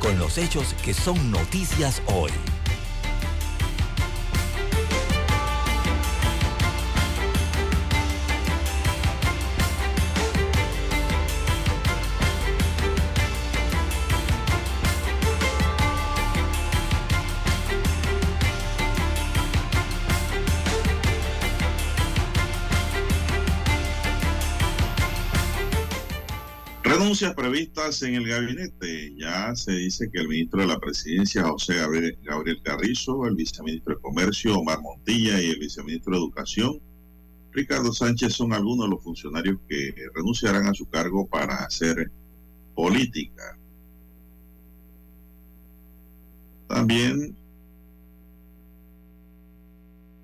con los hechos que son noticias hoy. Renuncias previstas en el gabinete. Se dice que el ministro de la Presidencia, José Gabriel, Gabriel Carrizo, el viceministro de Comercio, Omar Montilla, y el viceministro de Educación, Ricardo Sánchez, son algunos de los funcionarios que renunciarán a su cargo para hacer política. También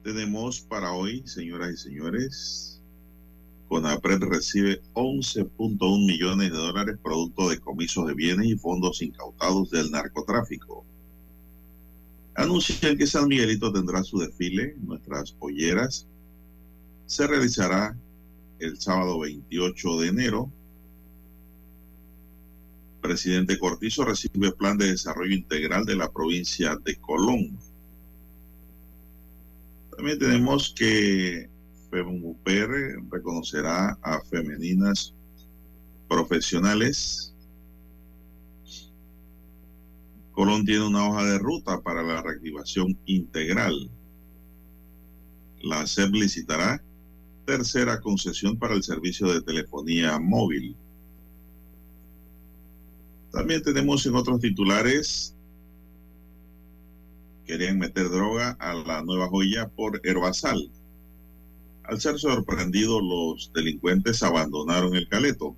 tenemos para hoy, señoras y señores, CONAPRED recibe 11.1 millones de dólares producto de comisos de bienes y fondos incautados del narcotráfico. Anuncian que San Miguelito tendrá su desfile, nuestras polleras. Se realizará el sábado 28 de enero. Presidente Cortizo recibe plan de desarrollo integral de la provincia de Colón. También tenemos que FEMUPR reconocerá a femeninas profesionales. Colón tiene una hoja de ruta para la reactivación integral. La SEP licitará tercera concesión para el servicio de telefonía móvil. También tenemos en otros titulares, querían meter droga a la nueva joya por Herbasal. Al ser sorprendidos, los delincuentes abandonaron el caleto.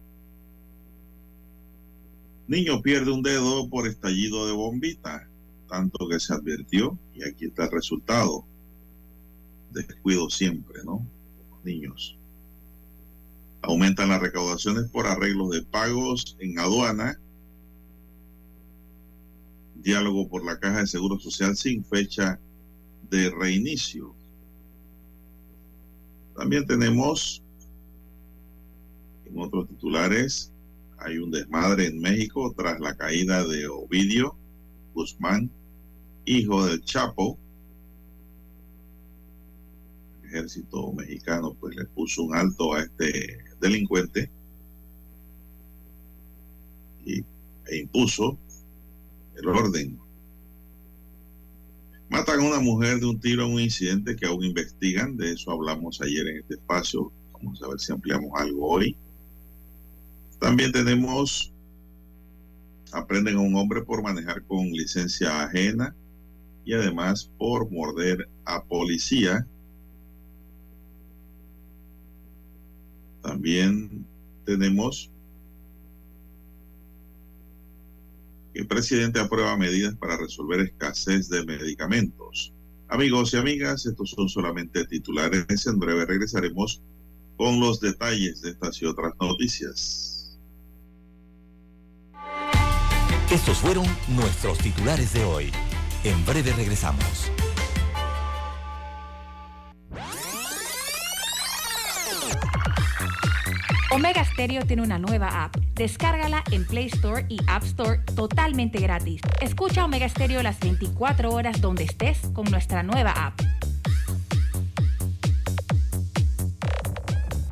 Niño pierde un dedo por estallido de bombita, tanto que se advirtió, y aquí está el resultado. Descuido siempre, ¿no? Niños. Aumentan las recaudaciones por arreglos de pagos en aduana. Diálogo por la Caja de Seguro Social sin fecha de reinicio. También tenemos en otros titulares, hay un desmadre en México tras la caída de Ovidio Guzmán, hijo del Chapo. El ejército mexicano pues le puso un alto a este delincuente y, e impuso el orden Matan a una mujer de un tiro en un incidente que aún investigan. De eso hablamos ayer en este espacio. Vamos a ver si ampliamos algo hoy. También tenemos, aprenden a un hombre por manejar con licencia ajena y además por morder a policía. También tenemos El presidente aprueba medidas para resolver escasez de medicamentos. Amigos y amigas, estos son solamente titulares. En breve regresaremos con los detalles de estas y otras noticias. Estos fueron nuestros titulares de hoy. En breve regresamos. Omega Stereo tiene una nueva app. Descárgala en Play Store y App Store totalmente gratis. Escucha Omega Stereo las 24 horas donde estés con nuestra nueva app.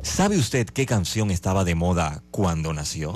¿Sabe usted qué canción estaba de moda cuando nació?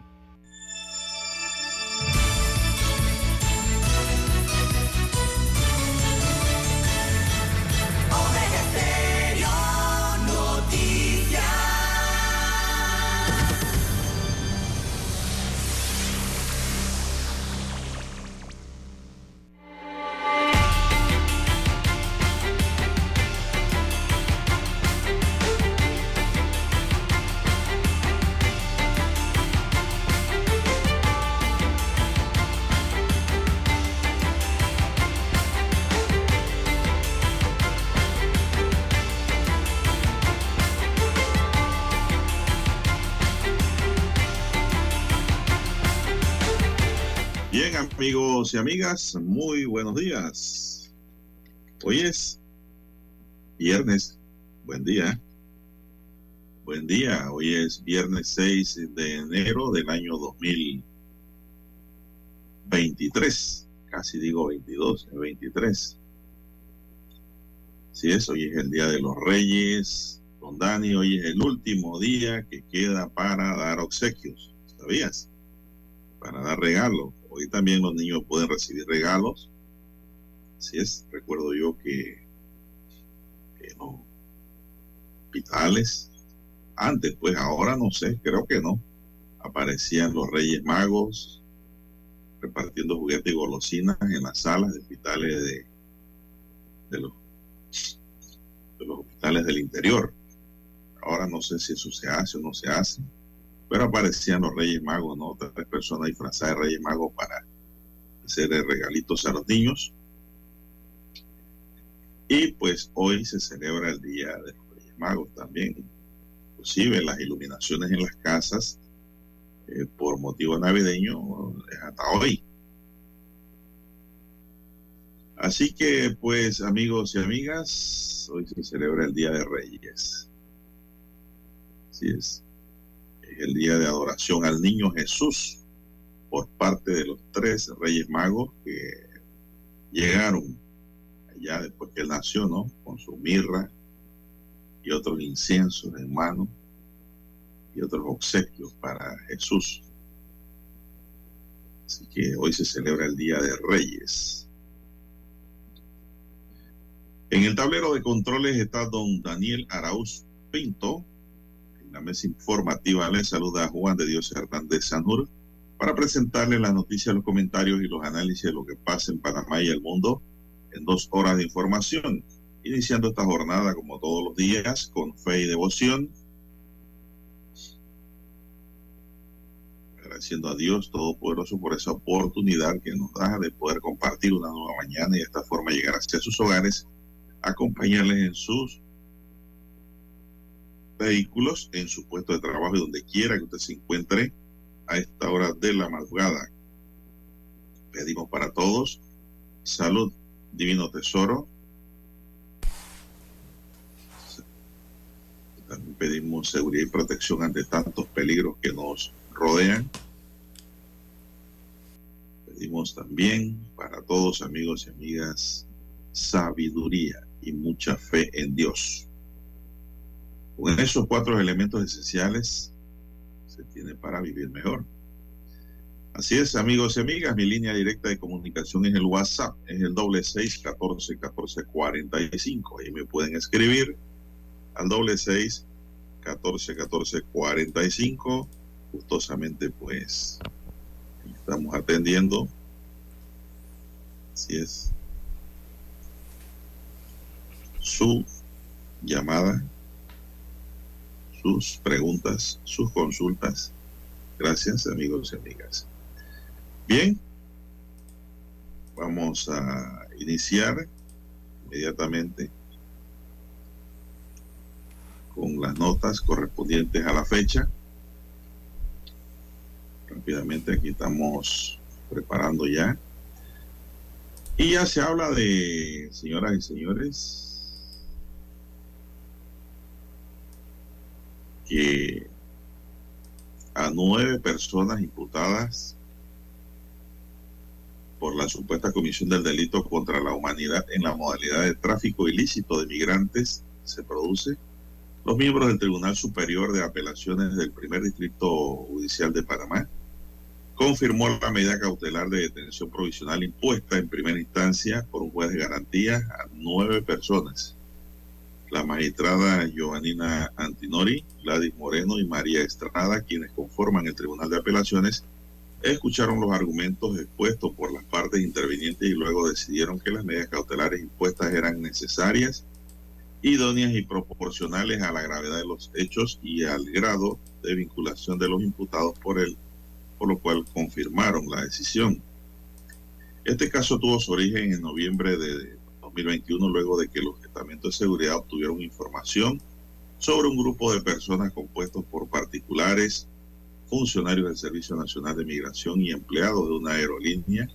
Amigas, muy buenos días. Hoy es viernes. Buen día. Buen día. Hoy es viernes 6 de enero del año 2023. Casi digo 22, es 23. Sí es, hoy es el Día de los Reyes. Don Dani, hoy es el último día que queda para dar obsequios. ¿Sabías? Para dar regalos. Hoy también los niños pueden recibir regalos. Así es, recuerdo yo que en los hospitales, antes, pues ahora no sé, creo que no, aparecían los Reyes Magos repartiendo juguetes y golosinas en las salas de hospitales de, de, los, de los hospitales del interior. Ahora no sé si eso se hace o no se hace pero aparecían los Reyes Magos, ¿no? Tres personas disfrazadas de Reyes Magos para hacer regalitos a los niños. Y pues hoy se celebra el Día de los Reyes Magos también. Inclusive las iluminaciones en las casas eh, por motivo navideño es hasta hoy. Así que pues amigos y amigas, hoy se celebra el Día de Reyes. Así es el día de adoración al niño Jesús por parte de los tres reyes magos que llegaron allá después que él nació, ¿no? Con su mirra y otros inciensos en mano y otros obsequios para Jesús. Así que hoy se celebra el Día de Reyes. En el tablero de controles está don Daniel Arauz Pinto, la mesa informativa. Le saluda a Juan de Dios Hernández Sanur para presentarle las noticias, los comentarios y los análisis de lo que pasa en Panamá y el mundo en dos horas de información, iniciando esta jornada como todos los días con fe y devoción, agradeciendo a Dios Todopoderoso por esa oportunidad que nos da de poder compartir una nueva mañana y de esta forma llegar hacia sus hogares, acompañarles en sus vehículos en su puesto de trabajo y donde quiera que usted se encuentre a esta hora de la madrugada. Pedimos para todos salud, divino tesoro. También pedimos seguridad y protección ante tantos peligros que nos rodean. Pedimos también para todos amigos y amigas sabiduría y mucha fe en Dios. Con esos cuatro elementos esenciales se tiene para vivir mejor. Así es, amigos y amigas, mi línea directa de comunicación es el WhatsApp, es el doble seis catorce catorce cuarenta y cinco. Ahí me pueden escribir al doble seis catorce catorce cuarenta y cinco. Gustosamente, pues, estamos atendiendo. Así es. Su llamada sus preguntas, sus consultas. Gracias, amigos y amigas. Bien, vamos a iniciar inmediatamente con las notas correspondientes a la fecha. Rápidamente aquí estamos preparando ya Y ya se habla de, señoras y señores, que a nueve personas imputadas por la supuesta comisión del delito contra la humanidad en la modalidad de tráfico ilícito de migrantes se produce. Los miembros del Tribunal Superior de Apelaciones del Primer Distrito Judicial de Panamá confirmó la medida cautelar de detención provisional impuesta en primera instancia por un juez de garantía a nueve personas la magistrada Giovannina Antinori, Gladys Moreno y María Estrada, quienes conforman el Tribunal de Apelaciones, escucharon los argumentos expuestos por las partes intervinientes y luego decidieron que las medidas cautelares impuestas eran necesarias, idóneas y proporcionales a la gravedad de los hechos y al grado de vinculación de los imputados por él, por lo cual confirmaron la decisión. Este caso tuvo su origen en noviembre de 2021 luego de que los estamentos de seguridad obtuvieron información sobre un grupo de personas compuestos por particulares, funcionarios del Servicio Nacional de Migración y empleados de una aerolínea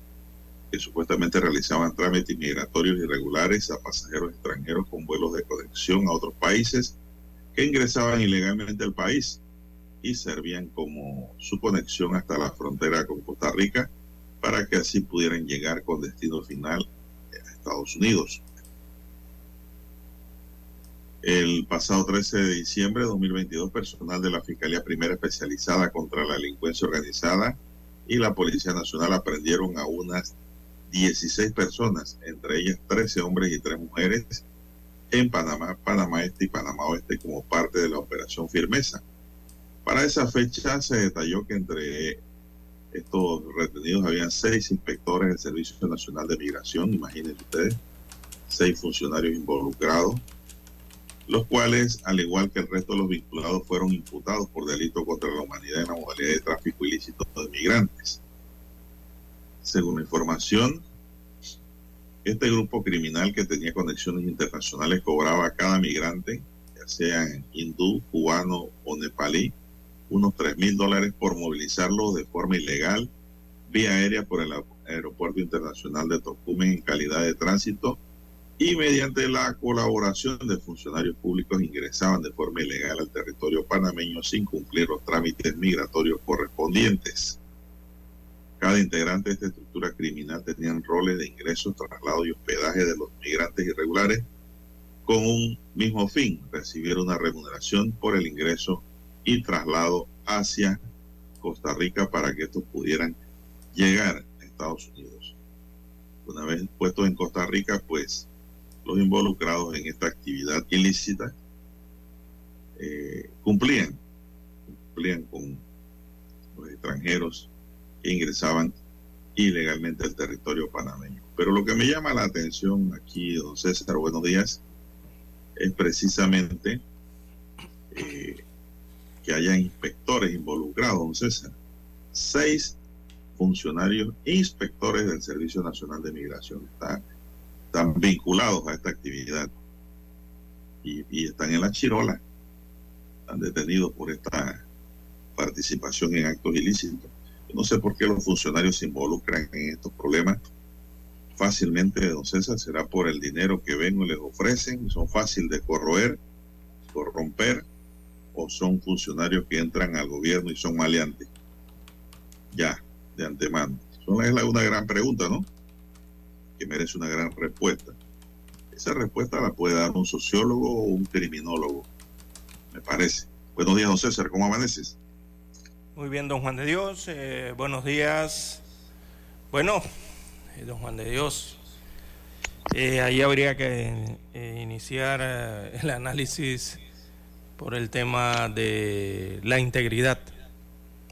que supuestamente realizaban trámites migratorios irregulares a pasajeros extranjeros con vuelos de conexión a otros países que ingresaban ilegalmente al país y servían como su conexión hasta la frontera con Costa Rica para que así pudieran llegar con destino final Estados Unidos. El pasado 13 de diciembre de 2022, personal de la Fiscalía Primera Especializada contra la Delincuencia Organizada y la Policía Nacional aprendieron a unas 16 personas, entre ellas 13 hombres y 3 mujeres, en Panamá, Panamá Este y Panamá Oeste como parte de la Operación Firmeza. Para esa fecha se detalló que entre estos retenidos habían seis inspectores del Servicio Nacional de Migración, imagínense ustedes, seis funcionarios involucrados, los cuales, al igual que el resto de los vinculados, fueron imputados por delito contra la humanidad en la modalidad de tráfico ilícito de migrantes. Según la información, este grupo criminal que tenía conexiones internacionales cobraba a cada migrante, ya sean hindú, cubano o nepalí, unos 3 mil dólares por movilizarlo de forma ilegal vía aérea por el Aeropuerto Internacional de Tocumen en calidad de tránsito y mediante la colaboración de funcionarios públicos ingresaban de forma ilegal al territorio panameño sin cumplir los trámites migratorios correspondientes. Cada integrante de esta estructura criminal tenían roles de ingreso, traslado y hospedaje de los migrantes irregulares con un mismo fin, recibir una remuneración por el ingreso y traslado hacia Costa Rica para que estos pudieran llegar a Estados Unidos. Una vez puestos en Costa Rica, pues los involucrados en esta actividad ilícita eh, cumplían, cumplían con los extranjeros que ingresaban ilegalmente al territorio panameño. Pero lo que me llama la atención aquí, don César, buenos días, es precisamente eh, que haya inspectores involucrados, don César. Seis funcionarios inspectores del Servicio Nacional de Migración están, vinculados a esta actividad y, están en la chirola, están detenidos por esta participación en actos ilícitos. No sé por qué los funcionarios se involucran en estos problemas fácilmente, don César, será por el dinero que ven y les ofrecen, son fáciles de corroer, corromper o son funcionarios que entran al gobierno y son maleantes? Ya, de antemano. Eso es una gran pregunta, ¿no? Que merece una gran respuesta. Esa respuesta la puede dar un sociólogo o un criminólogo, me parece. Buenos días, don César, ¿cómo amaneces? Muy bien, don Juan de Dios. Eh, buenos días. Bueno, eh, don Juan de Dios, eh, ahí habría que eh, iniciar eh, el análisis por el tema de la integridad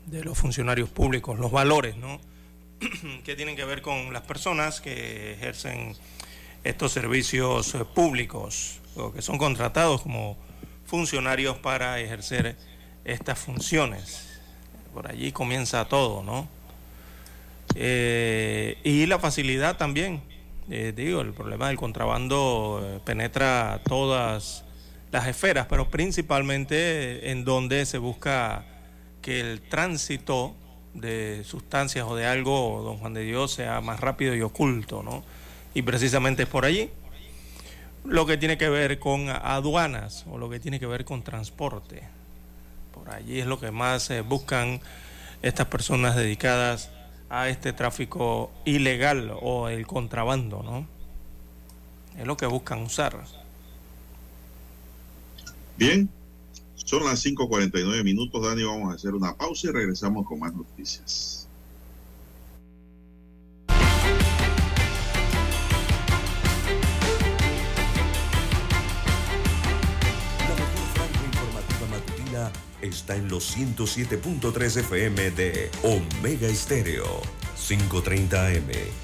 de los funcionarios públicos, los valores, ¿no? que tienen que ver con las personas que ejercen estos servicios eh, públicos o que son contratados como funcionarios para ejercer estas funciones. Por allí comienza todo, ¿no? Eh, y la facilidad también, eh, digo, el problema del contrabando penetra todas las esferas, pero principalmente en donde se busca que el tránsito de sustancias o de algo, don Juan de Dios, sea más rápido y oculto, ¿no? y precisamente es por allí. Lo que tiene que ver con aduanas o lo que tiene que ver con transporte. Por allí es lo que más buscan estas personas dedicadas a este tráfico ilegal o el contrabando, ¿no? Es lo que buscan usar. Bien, son las 5.49 minutos, Dani. Vamos a hacer una pausa y regresamos con más noticias. está en los 107.3 FM de Omega Estéreo. 530 AM.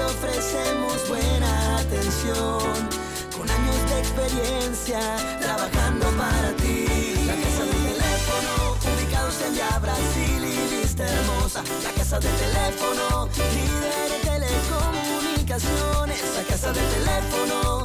Ofrecemos buena atención. Con años de experiencia trabajando para ti. La casa del teléfono, ubicados en Via Brasil y vista hermosa. La casa del teléfono, líder de telecomunicaciones. La casa del teléfono,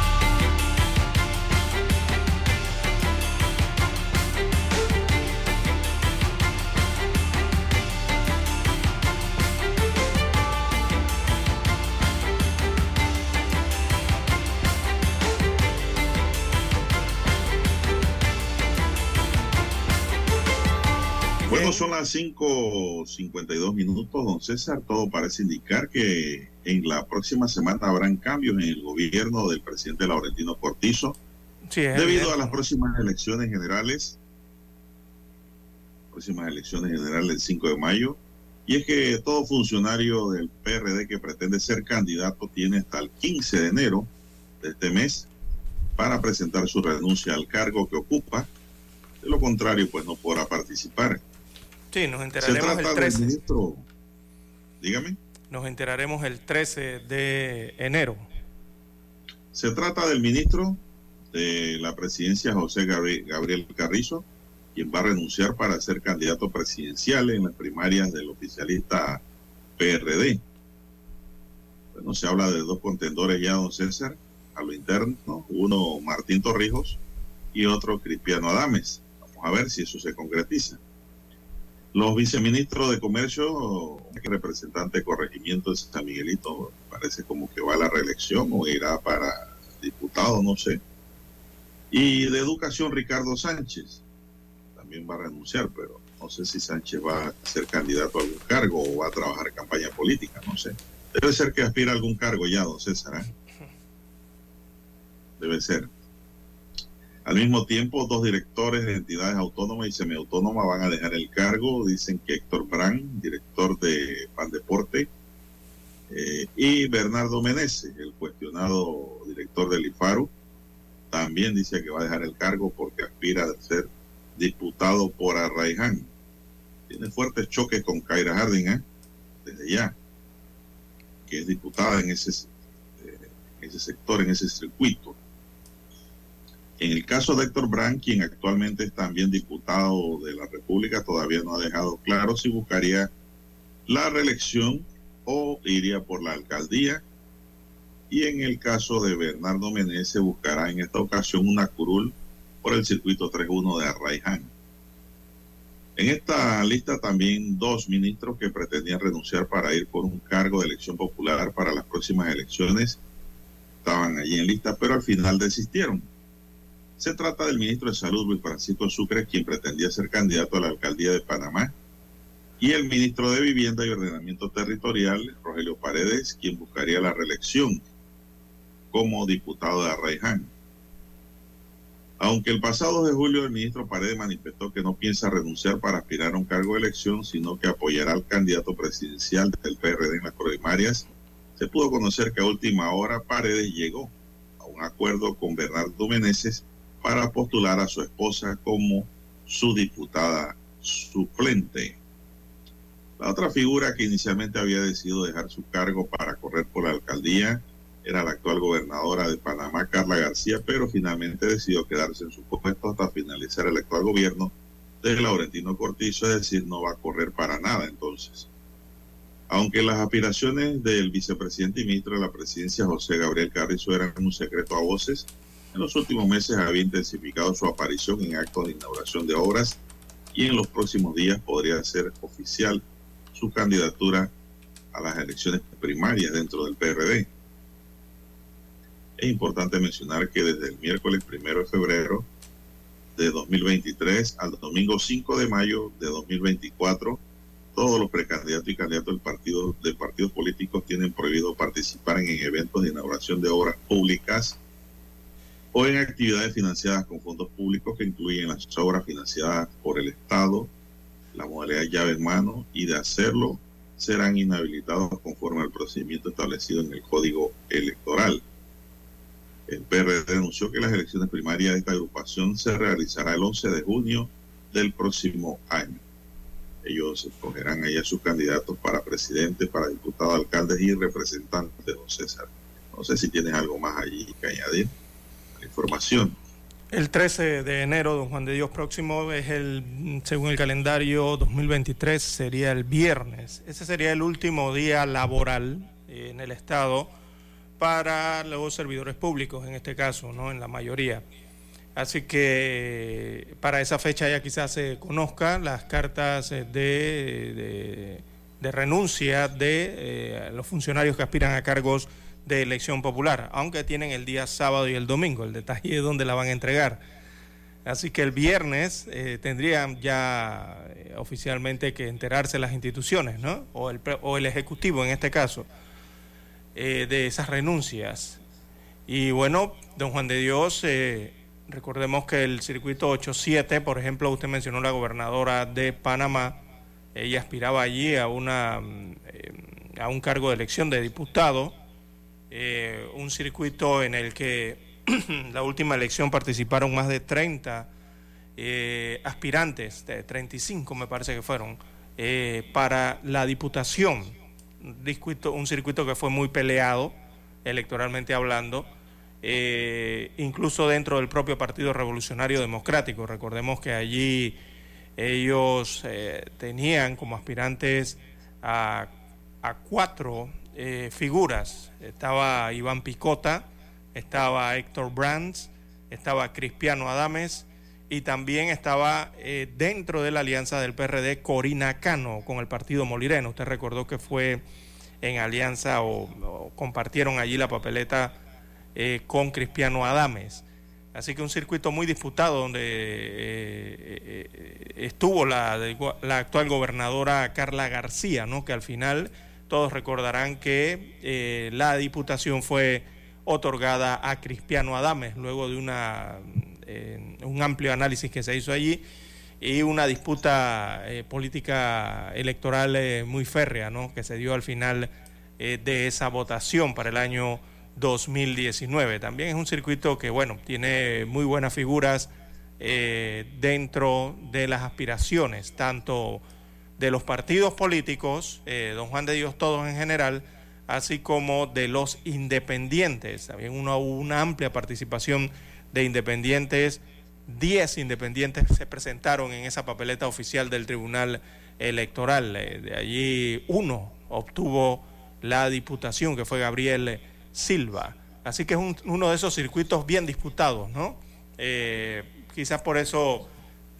Son las 5.52 minutos, don César. Todo parece indicar que en la próxima semana habrán cambios en el gobierno del presidente Laurentino Cortizo. debido a las próximas elecciones generales, próximas elecciones generales del 5 de mayo. Y es que todo funcionario del PRD que pretende ser candidato tiene hasta el 15 de enero de este mes para presentar su renuncia al cargo que ocupa. De lo contrario, pues no podrá participar. Sí, nos enteraremos el 13. Ministro, dígame. Nos enteraremos el 13 de enero. Se trata del ministro de la presidencia, José Gabriel Carrizo, quien va a renunciar para ser candidato presidencial en las primarias del oficialista PRD. Bueno, se habla de dos contendores ya, don César, a lo interno, uno Martín Torrijos y otro Cristiano Adames. Vamos a ver si eso se concretiza. Los viceministros de Comercio, representante de corregimiento de San Miguelito, parece como que va a la reelección o irá para diputado, no sé. Y de Educación, Ricardo Sánchez, también va a renunciar, pero no sé si Sánchez va a ser candidato a algún cargo o va a trabajar campaña política, no sé. Debe ser que aspira a algún cargo ya, don César. ¿eh? Debe ser. Al mismo tiempo, dos directores de entidades autónomas y semiautónomas van a dejar el cargo. Dicen que Héctor Brand, director de Pandeporte, eh, y Bernardo Menezes, el cuestionado director del IFARU, también dice que va a dejar el cargo porque aspira a ser diputado por Arraiján. Tiene fuertes choques con Kaira Harding, ¿eh? desde ya, que es diputada en ese, eh, ese sector, en ese circuito. En el caso de Héctor Brand, quien actualmente es también diputado de la República, todavía no ha dejado claro si buscaría la reelección o iría por la alcaldía. Y en el caso de Bernardo Menezes, buscará en esta ocasión una curul por el circuito 3-1 de Arraiján. En esta lista también dos ministros que pretendían renunciar para ir por un cargo de elección popular para las próximas elecciones estaban allí en lista, pero al final desistieron. Se trata del ministro de Salud, Luis Francisco Sucre, quien pretendía ser candidato a la alcaldía de Panamá, y el ministro de Vivienda y Ordenamiento Territorial, Rogelio Paredes, quien buscaría la reelección como diputado de Arraiján. Aunque el pasado de julio el ministro Paredes manifestó que no piensa renunciar para aspirar a un cargo de elección, sino que apoyará al candidato presidencial del PRD en las primarias, se pudo conocer que a última hora Paredes llegó a un acuerdo con Bernardo Meneses para postular a su esposa como su diputada suplente. La otra figura que inicialmente había decidido dejar su cargo para correr por la alcaldía era la actual gobernadora de Panamá, Carla García, pero finalmente decidió quedarse en su puesto hasta finalizar el actual gobierno de Laurentino Cortizo, es decir, no va a correr para nada entonces. Aunque las aspiraciones del vicepresidente y ministro de la presidencia, José Gabriel Carrizo, eran un secreto a voces, en los últimos meses había intensificado su aparición en actos de inauguración de obras y en los próximos días podría ser oficial su candidatura a las elecciones primarias dentro del PRD. Es importante mencionar que desde el miércoles primero de febrero de 2023 al domingo 5 de mayo de 2024, todos los precandidatos y candidatos del partido, de partidos políticos tienen prohibido participar en eventos de inauguración de obras públicas o en actividades financiadas con fondos públicos que incluyen las obras financiadas por el Estado, la modalidad llave en mano y de hacerlo serán inhabilitados conforme al procedimiento establecido en el Código Electoral. El PRD anunció que las elecciones primarias de esta agrupación se realizará el 11 de junio del próximo año. Ellos escogerán ahí a sus candidatos para presidente, para diputado, alcaldes y representantes, don César. No sé si tienes algo más allí que añadir información. El 13 de enero, don Juan de Dios próximo, es el, según el calendario 2023, sería el viernes. Ese sería el último día laboral en el Estado para los servidores públicos, en este caso, ¿no? En la mayoría. Así que para esa fecha ya quizás se conozcan las cartas eh, de, de, renuncia de eh, los funcionarios que aspiran a cargos de elección popular, aunque tienen el día sábado y el domingo. El detalle es dónde la van a entregar. Así que el viernes eh, tendrían ya eh, oficialmente que enterarse las instituciones, ¿no? O el, o el Ejecutivo en este caso, eh, de esas renuncias. Y bueno, don Juan de Dios, recordemos que el circuito 8-7, por ejemplo, usted mencionó la gobernadora de Panamá, ella aspiraba allí a, una, a un cargo de elección de diputado eh, un circuito en el que la última elección participaron más de 30 eh, aspirantes, de 35 me parece que fueron, eh, para la diputación. Un circuito, que fue muy peleado electoralmente hablando, incluso dentro del propio Partido Revolucionario Democrático. Recordemos que allí ellos tenían como aspirantes a, a cuatro eh, figuras. Estaba Iván Picota, estaba Héctor Brands, estaba Cristiano Adames y también estaba eh, dentro de la alianza del PRD Corina Cano con el partido Molireno. Usted recordó que fue en alianza o, compartieron allí la papeleta eh, con Cristiano Adames. Así que un circuito muy disputado donde estuvo la, la actual gobernadora Carla García, ¿no? que al final todos recordarán que eh, la diputación fue otorgada a Cristiano Adames luego de una, eh, un amplio análisis que se hizo allí y una disputa eh, política electoral muy férrea ¿no? que se dio al final de esa votación para el año 2019. También es un circuito que, bueno, tiene muy buenas figuras dentro de las aspiraciones, tanto de los partidos políticos, eh, don Juan de Dios todos en general, así como de los independientes. También una, una amplia participación de independientes. 10 independientes se presentaron en esa papeleta oficial del Tribunal Electoral. Eh, de allí uno obtuvo la diputación, que fue Gabriel Silva. Así que es uno de esos circuitos bien disputados, ¿no? Eh, quizás por eso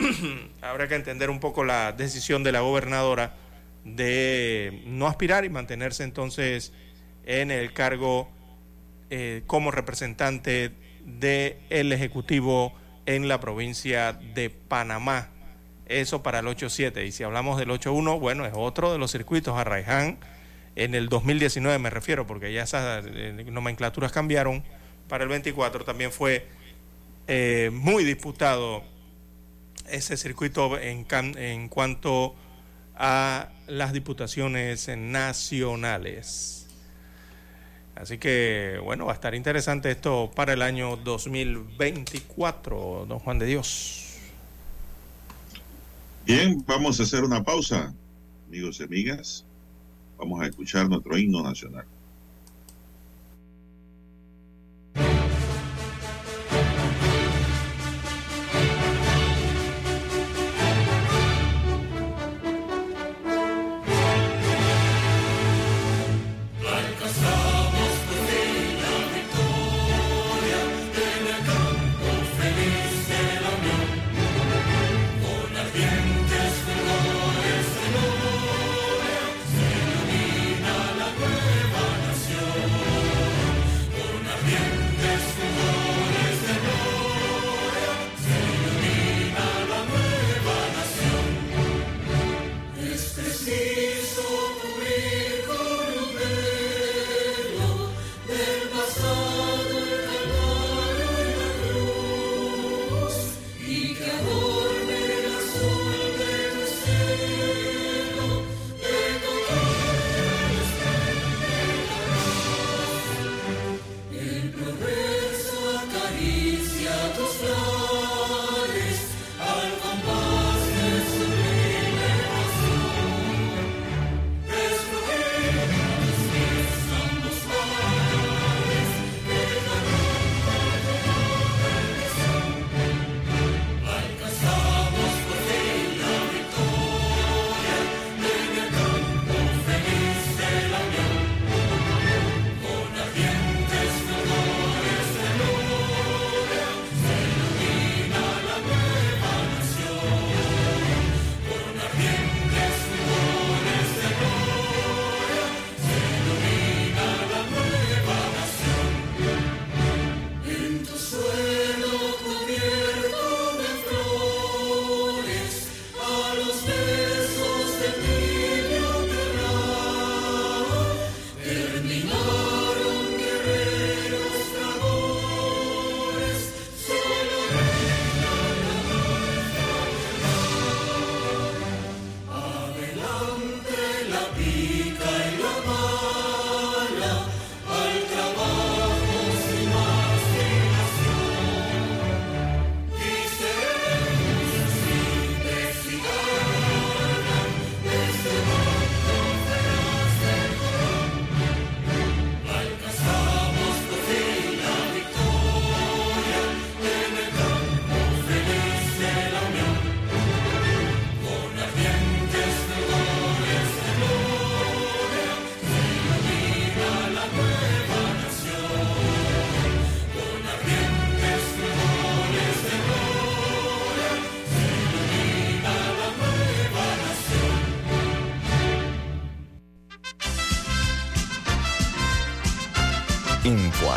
habrá que entender un poco la decisión de la gobernadora de no aspirar y mantenerse entonces en el cargo eh, como representante del Ejecutivo en la provincia de Panamá. Eso para el 8-7. Y si hablamos del 8-1, bueno, es otro de los circuitos. Arraiján, en el 2019 me refiero, porque ya esas eh, nomenclaturas cambiaron. Para el 24 también fue eh, muy disputado ese circuito en, en cuanto a las diputaciones nacionales. Así que, bueno, va a estar interesante esto para el año 2024, don Juan de Dios. Bien, vamos a hacer una pausa, amigos y amigas. Vamos a escuchar nuestro himno nacional.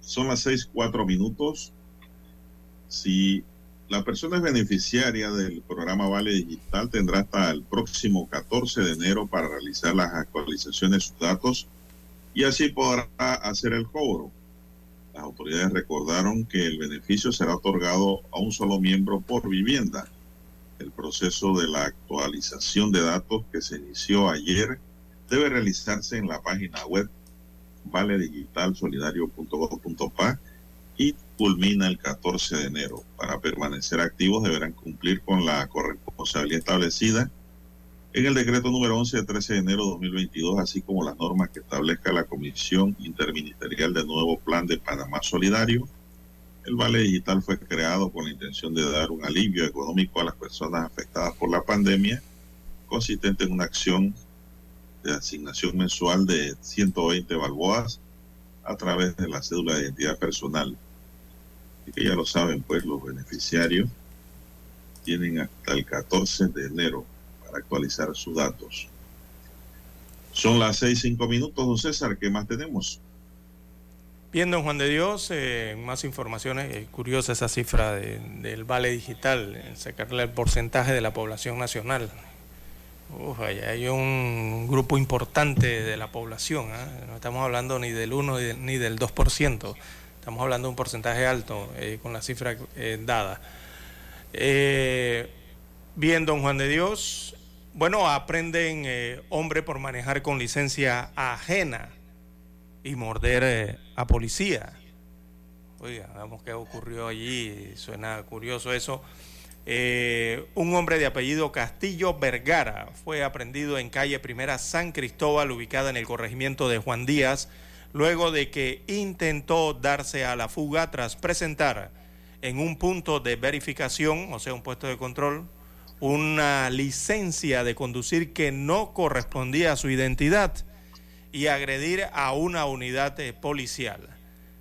Son las seis, cuatro minutos. Si la persona es beneficiaria del programa Vale Digital, tendrá hasta el próximo 14 de enero para realizar las actualizaciones de sus datos y así podrá hacer el cobro. Las autoridades recordaron que el beneficio será otorgado a un solo miembro por vivienda. El proceso de la actualización de datos que se inició ayer debe realizarse en la página web valedigitalsolidario.gov.pa y culmina el 14 de enero. Para permanecer activos deberán cumplir con la corresponsabilidad establecida en el decreto número 11 de 13 de enero de 2022, así como las normas que establezca la Comisión Interministerial del nuevo Plan de Panamá Solidario. El Vale Digital fue creado con la intención de dar un alivio económico a las personas afectadas por la pandemia, consistente en una acción de asignación mensual de 120 balboas a través de la cédula de identidad personal que ya lo saben, pues los beneficiarios tienen hasta el 14 de enero para actualizar sus datos. Son las seis, cinco minutos, don César, ¿qué más tenemos? Bien, don Juan de Dios, eh, más informaciones, eh, curiosa esa cifra del vale digital, sacarle el porcentaje de la población nacional. Uf, hay un grupo importante de la población, ¿eh? no estamos hablando ni del 1 ni del 2%. Estamos hablando de un porcentaje alto eh, con la cifra eh, dada. Eh, bien, don Juan de Dios. Bueno, aprenden hombre por manejar con licencia ajena y morder a policía. Oiga, vamos qué ocurrió allí. Suena curioso eso. Un hombre de apellido Castillo Vergara fue aprendido en calle Primera San Cristóbal, ubicada en el corregimiento de Juan Díaz luego de que intentó darse a la fuga tras presentar en un punto de verificación, o sea, un puesto de control, una licencia de conducir que no correspondía a su identidad y agredir a una unidad eh, policial.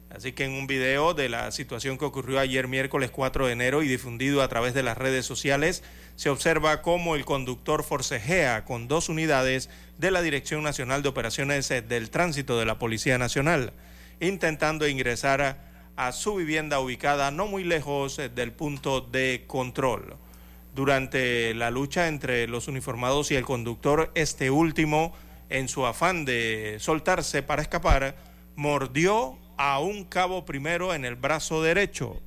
Así que en un video de la situación que ocurrió ayer miércoles 4 de enero y difundido a través de las redes sociales, se observa cómo el conductor forcejea con dos unidades de la Dirección Nacional de Operaciones del Tránsito de la Policía Nacional, intentando ingresar a, su vivienda ubicada no muy lejos del punto de control. Durante la lucha entre los uniformados y el conductor, este último, en su afán de soltarse para escapar, mordió a un cabo primero en el brazo derecho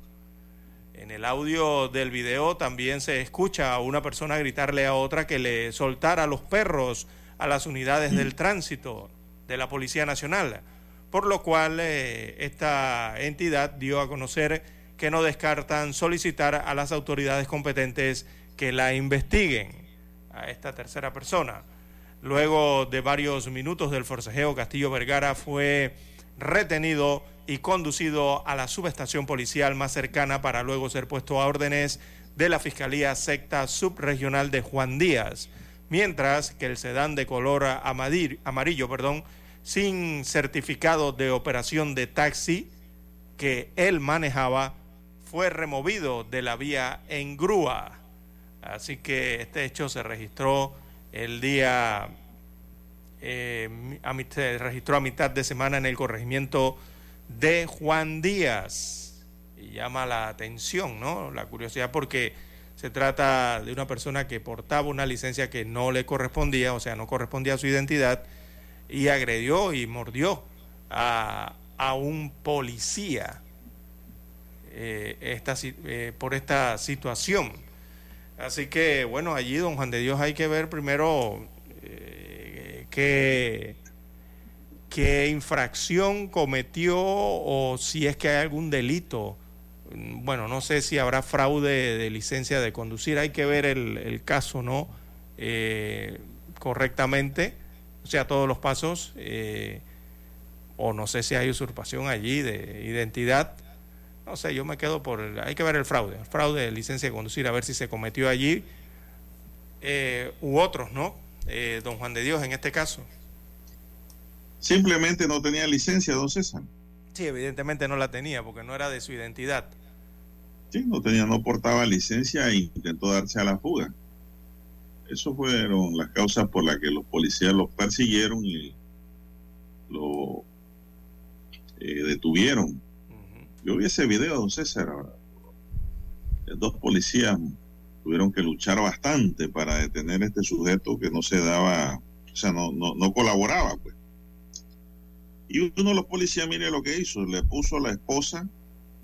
en el audio del video también se escucha a una persona gritarle a otra que le soltara los perros a las unidades del tránsito de la Policía Nacional, por lo cual eh, esta entidad dio a conocer que no descartan solicitar a las autoridades competentes que la investiguen a esta tercera persona. Luego de varios minutos del forcejeo, Castillo Vergara fue retenido y conducido a la subestación policial más cercana para luego ser puesto a órdenes de la Fiscalía Secta Subregional de Juan Díaz, mientras que el sedán de color amarillo, perdón, sin certificado de operación de taxi que él manejaba fue removido de la vía en grúa. Así que este hecho se registró el día, eh, se registró a mitad de semana en el corregimiento de Juan Díaz. Y llama la atención, ¿no? La curiosidad porque se trata de una persona que portaba una licencia que no le correspondía, o sea, no correspondía a su identidad, y agredió y mordió a, un policía eh, eh, por esta situación. Así que, bueno, allí, don Juan de Dios, hay que ver primero que qué infracción cometió o si es que hay algún delito. Bueno, no sé si habrá fraude de licencia de conducir, hay que ver el, caso, ¿no? Eh, correctamente, o sea, todos los pasos, eh, o no sé si hay usurpación allí de identidad. No sé, yo me quedo por. hay que ver el fraude, el fraude de licencia de conducir, a ver si se cometió allí eh, u otros, ¿no? Don Juan de Dios en este caso. Simplemente no tenía licencia, don César. Sí, evidentemente no la tenía porque no era de su identidad. Sí, no tenía, no portaba licencia e intentó darse a la fuga. Eso fueron las causas por las que los policías lo persiguieron y lo eh, detuvieron. Yo vi ese video, don César. Dos policías tuvieron que luchar bastante para detener a este sujeto que no se daba, o sea, no, no, no colaboraba, pues. Y uno de los policías, mire lo que hizo, le puso a la esposa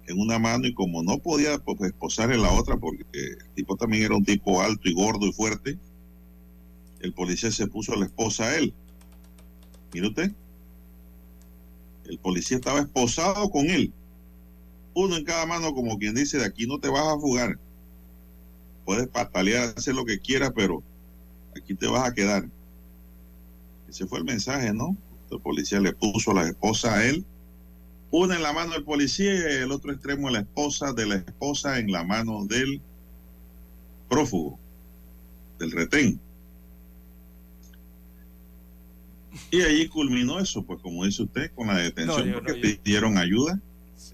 en una mano y como no podía pues, esposar en la otra, porque el tipo también era un tipo alto y gordo y fuerte, el policía se puso a la esposa a él. Mire usted, el policía estaba esposado con él, uno en cada mano, como quien dice, de aquí no te vas a fugar. Puedes patalear, hacer lo que quieras, pero aquí te vas a quedar. Ese fue el mensaje, ¿no? El policía le puso a la esposa a él una en la mano del policía y el otro extremo la esposa de la esposa en la mano del prófugo, del retén. Y allí culminó eso, pues como dice usted, con la detención, porque pidieron ayuda.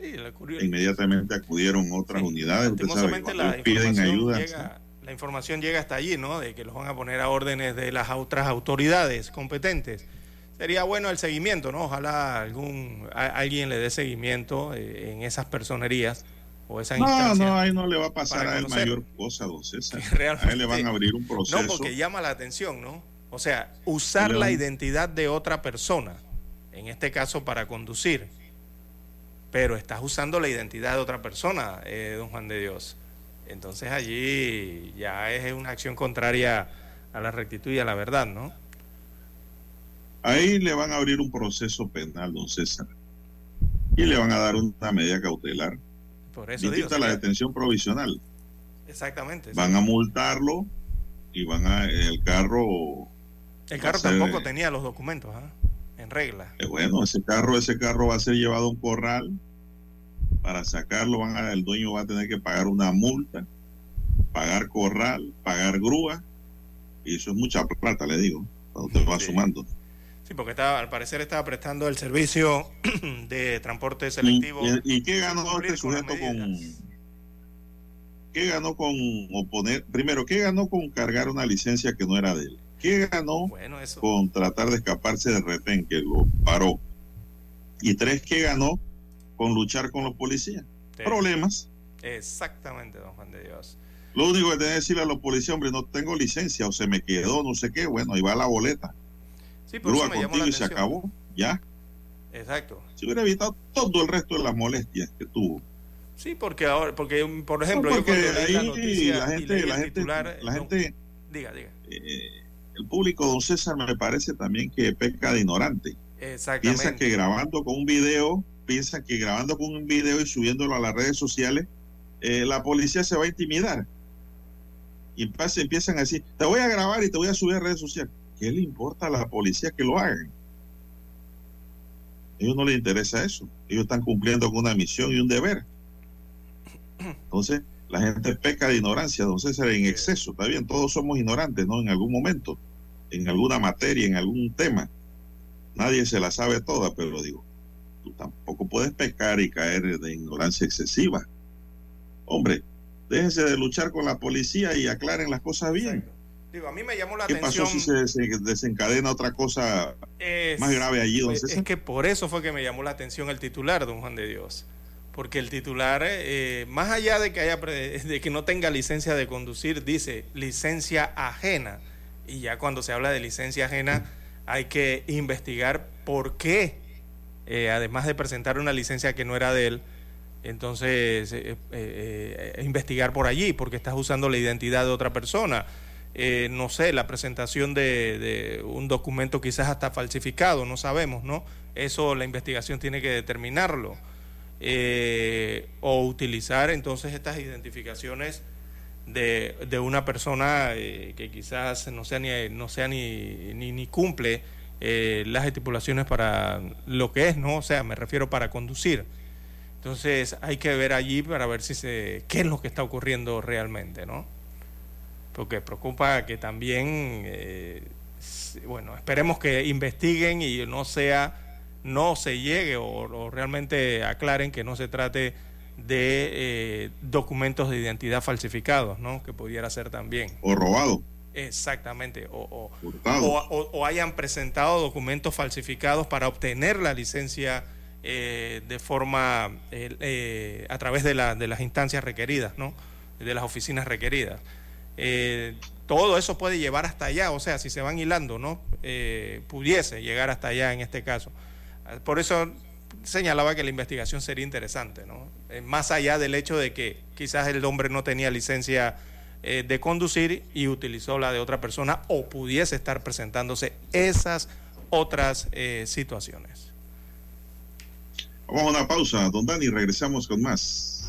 Sí, inmediatamente acudieron otras unidades. Usted sabe, la piden ayuda. Llega, la información llega hasta allí, ¿no? De que los van a poner a órdenes de las otras autoridades competentes sería bueno el seguimiento, ¿no? Ojalá algún alguien le dé seguimiento eh, en esas personerías o esas no, No, ahí no le va a pasar a él mayor cosa, don César. a él le van a abrir un proceso. No, porque llama la atención, ¿no? O sea, usar la identidad de otra persona, en este caso para conducir, pero estás usando la identidad de otra persona, eh, don Juan de Dios. Entonces allí ya es una acción contraria a la rectitud y a la verdad, ¿no? Ahí le van a abrir un proceso penal, don César. Y le van a dar una medida cautelar. Por eso la detención provisional. Exactamente. Van a multarlo y van a. El carro. El carro tampoco tenía los documentos ¿ah? Regla. Eh, bueno, ese carro, ese carro va a ser llevado a un corral. Para sacarlo, van a, el dueño va a tener que pagar una multa, pagar corral, pagar grúa. Y eso es mucha plata, le digo, cuando usted va sumando porque estaba, al parecer estaba prestando el servicio de transporte selectivo. ¿Y, qué ganó este sujeto con.? ¿Qué ganó con oponer? Primero, ¿qué ganó con cargar una licencia que no era de él? ¿Qué ganó con tratar de escaparse del retén que lo paró? Y tres, ¿qué ganó con luchar con los policías? Problemas. Exactamente, don Juan de Dios. Lo único que tiene que decirle a los policías, hombre, no tengo licencia o se me quedó, no sé qué, bueno, ahí va la boleta. Sí, por eso me llamó la y se acabó, ya. Exacto. Se hubiera evitado todo el resto de las molestias que tuvo. Sí, porque ahora, porque por ejemplo, yo cuando ahí la, noticia la gente, la gente, la gente, diga, diga. Eh, el público, don César, me parece también que peca de ignorante. Exactamente. Piensa que grabando con un video, piensa que grabando con un video y subiéndolo a las redes sociales, eh, la policía se va a intimidar. Y empiezan a decir, te voy a grabar y te voy a subir a redes sociales. ¿qué le importa a la policía que lo hagan? A ellos no les interesa eso. Ellos están cumpliendo con una misión y un deber. Entonces, la gente peca de ignorancia, entonces en exceso. Está bien, todos somos ignorantes, ¿no? En algún momento, en alguna materia, en algún tema. Nadie se la sabe toda, pero digo, tú tampoco puedes pecar y caer de ignorancia excesiva. Hombre, déjense de luchar con la policía y aclaren las cosas bien. Digo, a mí me llamó la ¿Qué atención. pasó si se, desencadena otra cosa más grave allí, don pues, Es que por eso fue que me llamó la atención el titular, don Juan de Dios. Porque el titular, eh, más allá de que, haya, de que no tenga licencia de conducir, dice licencia ajena. Y ya cuando se habla de licencia ajena, hay que investigar por qué, eh, además de presentar una licencia que no era de él, entonces eh, investigar por allí, porque estás usando la identidad de otra persona eh, no sé, la presentación de, un documento quizás hasta falsificado, no sabemos, ¿no? Eso la investigación tiene que determinarlo. Eh, o utilizar entonces estas identificaciones de, de una persona eh, que quizás no sea ni, no sea ni, ni, cumple las estipulaciones para lo que es, ¿no? O sea, me refiero para conducir. Entonces hay que ver allí para ver si se, qué es lo que está ocurriendo realmente, ¿no? porque preocupa que también, eh, bueno, esperemos que investiguen y no sea, no se llegue o, realmente aclaren que no se trate de eh, documentos de identidad falsificados, ¿no? Que pudiera ser también. O robado. Exactamente, o, o, hayan presentado documentos falsificados para obtener la licencia eh, de forma, eh, a través de, de, las instancias requeridas, ¿no? de las oficinas requeridas. todo eso puede llevar hasta allá, o sea, si se van hilando, ¿no? pudiese llegar hasta allá en este caso. Por eso señalaba que la investigación sería interesante, ¿no? más allá del hecho de que quizás el hombre no tenía licencia de conducir y utilizó la de otra persona o pudiese estar presentándose esas otras situaciones. Vamos a una pausa, don Dani, regresamos con más.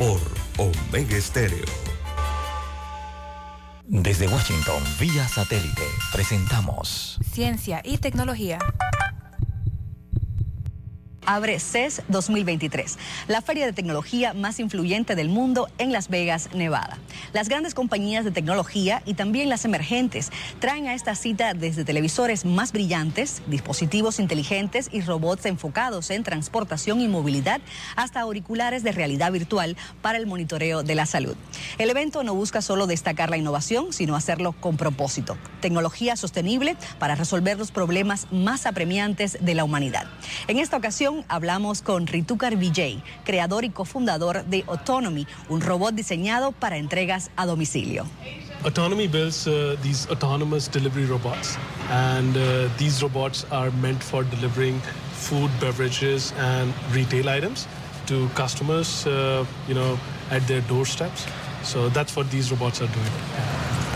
por Omega Estéreo. Desde Washington, vía satélite, presentamos Ciencia y Tecnología abre CES 2023, la feria de tecnología más influyente del mundo en Las Vegas, Nevada. Las grandes compañías de tecnología y también las emergentes traen a esta cita desde televisores más brillantes, dispositivos inteligentes y robots enfocados en transportación y movilidad hasta auriculares de realidad virtual para el monitoreo de la salud. El evento no busca solo destacar la innovación, sino hacerlo con propósito. Tecnología sostenible para resolver los problemas más apremiantes de la humanidad. En esta ocasión, hablamos con Ritukar Vijay, creador y cofundador de Autonomy, un robot diseñado para entregas a domicilio. Autonomy builds uh, these autonomous delivery robots, and uh, these robots are meant for delivering food, beverages, and retail items to customers, uh, you know, at their doorsteps. So that's what these robots are doing.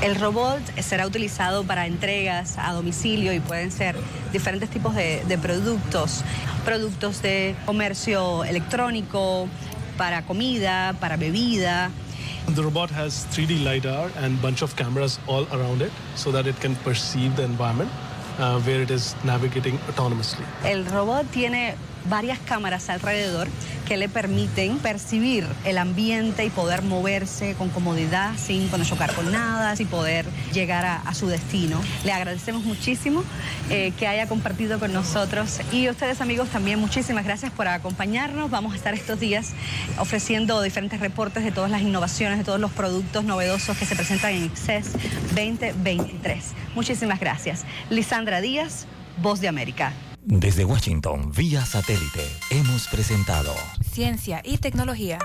El robot será utilizado para entregas a domicilio y pueden ser diferentes tipos de, de productos, productos de comercio electrónico, para comida, para bebida. The robot has 3D LiDAR and bunch of cameras all around it so that it can perceive the environment uh, where it is navigating autonomously. El robot tiene varias cámaras alrededor que le permiten percibir el ambiente y poder moverse con comodidad sin chocar con nada, sin poder llegar a, su destino. Le agradecemos muchísimo eh, que haya compartido con nosotros y ustedes amigos también muchísimas gracias por acompañarnos. Vamos a estar estos días ofreciendo diferentes reportes de todas las innovaciones, de todos los productos novedosos que se presentan en CES 2023. Muchísimas gracias. Lisandra Díaz, Voz de América. Desde Washington, vía satélite, hemos presentado Ciencia y Tecnología.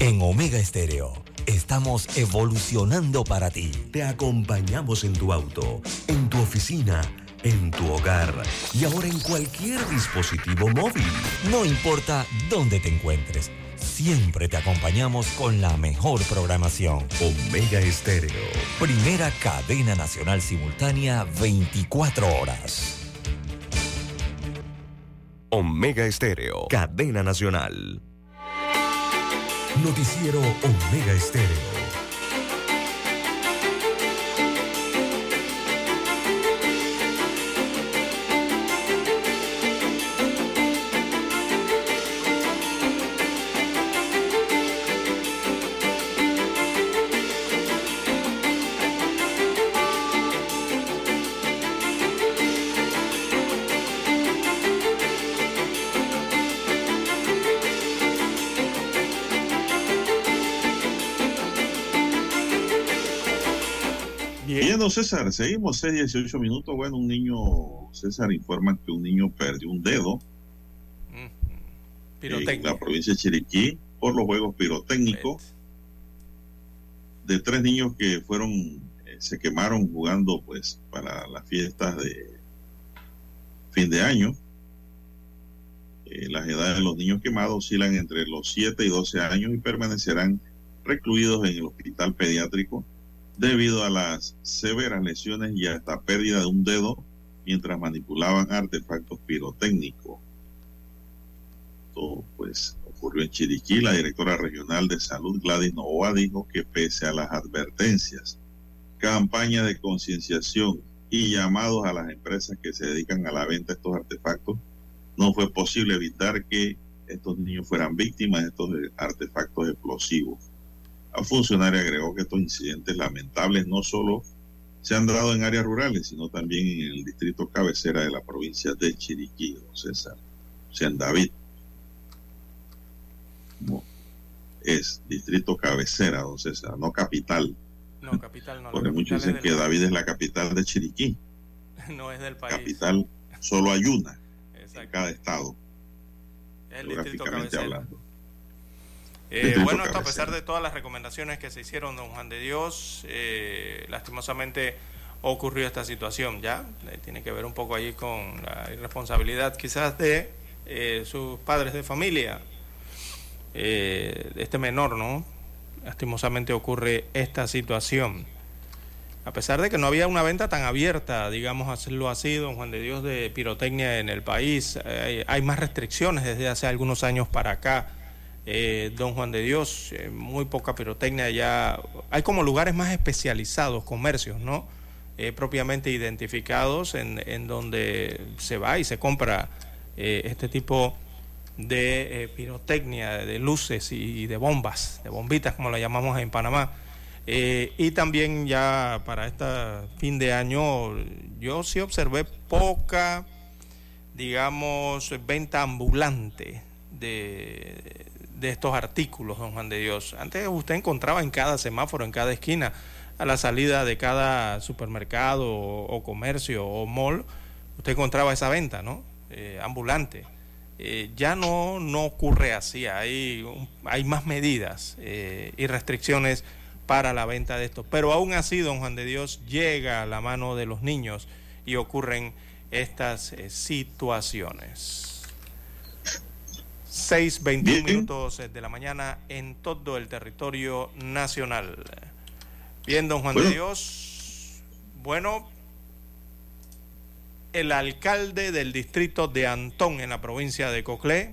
En Omega Estéreo, estamos evolucionando para ti. Te acompañamos en tu auto, en tu oficina, en tu hogar y ahora en cualquier dispositivo móvil. No importa dónde te encuentres siempre te acompañamos con la mejor programación. Omega Estéreo. Primera cadena nacional simultánea 24 horas. Omega Estéreo. Cadena nacional. Noticiero Omega Estéreo. César, seguimos 6, 18 minutos. Bueno, un niño, César informa que un niño perdió un dedo en la provincia de Chiriquí por los juegos pirotécnicos. De tres niños que fueron, eh, se quemaron jugando pues para las fiestas de fin de año. Eh, las edades de los niños quemados oscilan entre los 7 y 12 años y permanecerán recluidos en el hospital pediátrico debido a las severas lesiones y hasta pérdida de un dedo mientras manipulaban artefactos pirotécnicos. Todo pues ocurrió en Chiriquí. La directora regional de salud Gladys Novoa dijo que pese a las advertencias campaña de concienciación y llamados a las empresas que se dedican a la venta de estos artefactos, no fue posible evitar que estos niños fueran víctimas de estos artefactos explosivos. La funcionaria agregó que estos incidentes lamentables no solo se han dado en áreas rurales, sino también en el distrito cabecera de la provincia de Chiriquí, don César, San David. es distrito cabecera, don César, no capital. No, capital no. Porque muchos dicen que David es la capital de Chiriquí. No es del país. Capital solo hay una en cada estado. el distrito cabecera. Eh, bueno, esto a pesar de todas las recomendaciones que se hicieron, don Juan de Dios, eh, lastimosamente ocurrió esta situación, ¿ya? Eh, tiene que ver un poco ahí con la irresponsabilidad quizás de sus padres de familia, este menor, ¿no? Lastimosamente ocurre esta situación. A pesar de que no había una venta tan abierta, digamos hacerlo así, don Juan de Dios, de pirotecnia en el país, hay, más restricciones desde hace algunos años para acá. Eh, don Juan de Dios, eh, muy poca pirotecnia ya. Hay como lugares más especializados, comercios, ¿no? Eh, propiamente identificados en, en, donde se va y se compra este tipo de pirotecnia, de luces y de bombas, de bombitas, como la llamamos en Panamá. Y también ya para este fin de año yo sí observé poca, digamos, venta ambulante de, de estos artículos, don Juan de Dios. Antes usted encontraba en cada semáforo, en cada esquina, a la salida de cada supermercado o, comercio o mall, usted encontraba esa venta, ¿no? Eh, ambulante. Eh, ya no, no ocurre así, hay, hay más medidas eh, y restricciones para la venta de esto. Pero aún así, don Juan de Dios llega a la mano de los niños y ocurren estas situaciones. 6, 21 minutos eh, de la mañana en todo el territorio nacional. Bien, don Juan de Dios. Bueno, el alcalde del distrito de Antón en la provincia de Coclé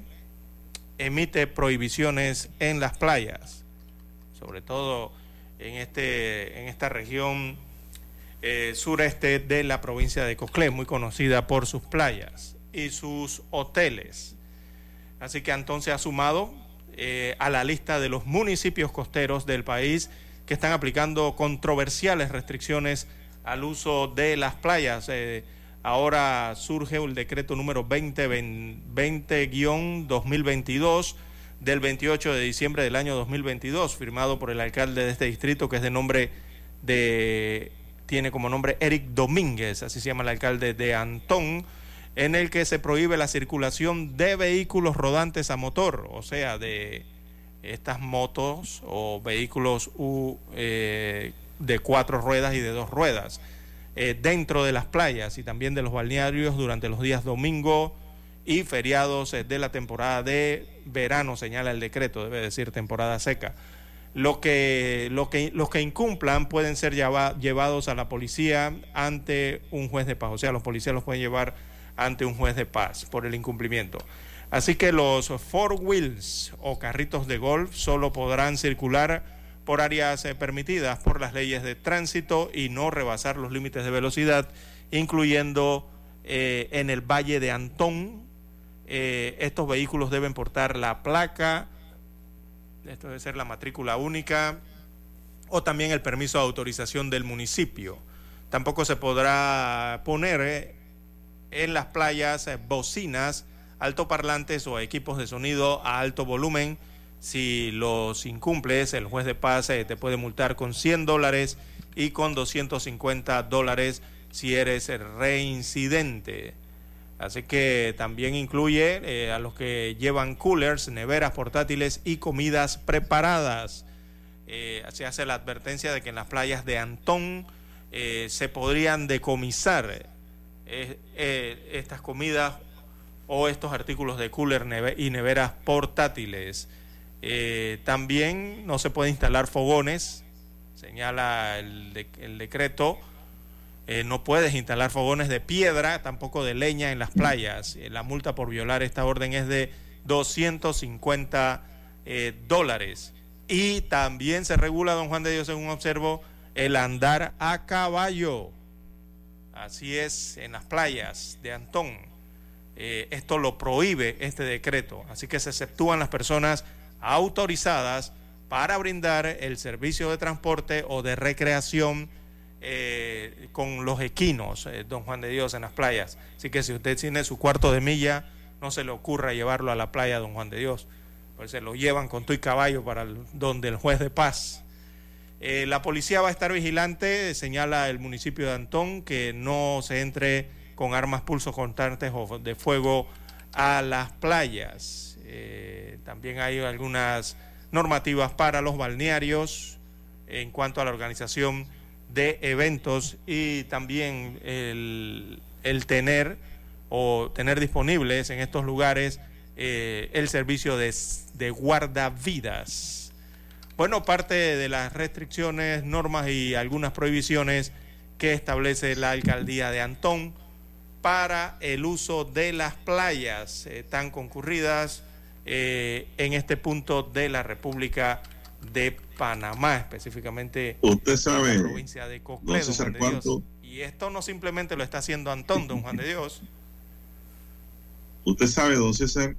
emite prohibiciones en las playas, sobre todo en, este, en esta región eh, sureste de la provincia de Coclé, muy conocida por sus playas y sus hoteles. Así que entonces ha sumado eh, a la lista de los municipios costeros del país que están aplicando controversiales restricciones al uso de las playas. Eh, ahora surge el decreto número 20-20-2022 del 28 de diciembre del año 2022, firmado por el alcalde de este distrito, que es de nombre de, tiene como nombre Eric Domínguez, así se llama el alcalde de Antón, en el que se prohíbe la circulación de vehículos rodantes a motor, o sea, de estas motos o vehículos eh, de cuatro ruedas y de dos ruedas, eh, dentro de las playas y también de los balnearios durante los días domingo, y feriados eh, de la temporada de verano, señala el decreto, debe decir temporada seca. Lo que, lo que, los que incumplan pueden ser llevados a la policía ante un juez de paz, o sea, los policías los pueden llevar ante un juez de paz por el incumplimiento. Así que los four wheels o carritos de golf solo podrán circular por áreas eh, permitidas por las leyes de tránsito y no rebasar los límites de velocidad, incluyendo eh, en el Valle de Antón, eh, estos vehículos deben portar la placa, esto debe ser la matrícula única, o también el permiso de autorización del municipio. Tampoco se podrá poner en las playas eh, bocinas, altoparlantes o equipos de sonido a alto volumen. Si los incumples, el juez de paz te puede multar con 100 dólares y con 250 dólares si eres reincidente. Así que también incluye eh, a los que llevan coolers, neveras portátiles y comidas preparadas. Eh, se hace la advertencia de que en las playas de Antón eh, se podrían decomisar estas comidas o estos artículos de cooler y neveras portátiles. también no se puede instalar fogones, señala el decreto eh, no puedes instalar fogones de piedra, tampoco de leña en las playas. Eh, la multa por violar esta orden es de 250 eh, dólares. Y también se regula, don Juan de Dios, según observo, el andar a caballo. Así es, en las playas de Antón. Eh, esto lo prohíbe este decreto. Así que se exceptúan las personas autorizadas para brindar el servicio de transporte o de recreación eh, con los equinos, eh, don Juan de Dios, en las playas. Así que si usted tiene su cuarto de milla, no se le ocurra llevarlo a la playa, don Juan de Dios. Pues se lo llevan con tu y caballo para donde el juez de paz. Eh, la policía va a estar vigilante, señala el municipio de Antón, que no se entre con armas pulsos constantes o de fuego a las playas. también hay algunas normativas para los balnearios en cuanto a la organización de eventos y también el, tener o tener disponibles en estos lugares eh, el servicio de, de guardavidas. Bueno, parte de las restricciones, normas y algunas prohibiciones que establece la alcaldía de Antón para el uso de las playas eh, tan concurridas eh, en este punto de la República de Panamá, específicamente usted sabe, en la provincia de Coclé, don Juan de Dios. Y esto no simplemente lo está haciendo Antón, don Juan de Dios. Usted sabe, don César,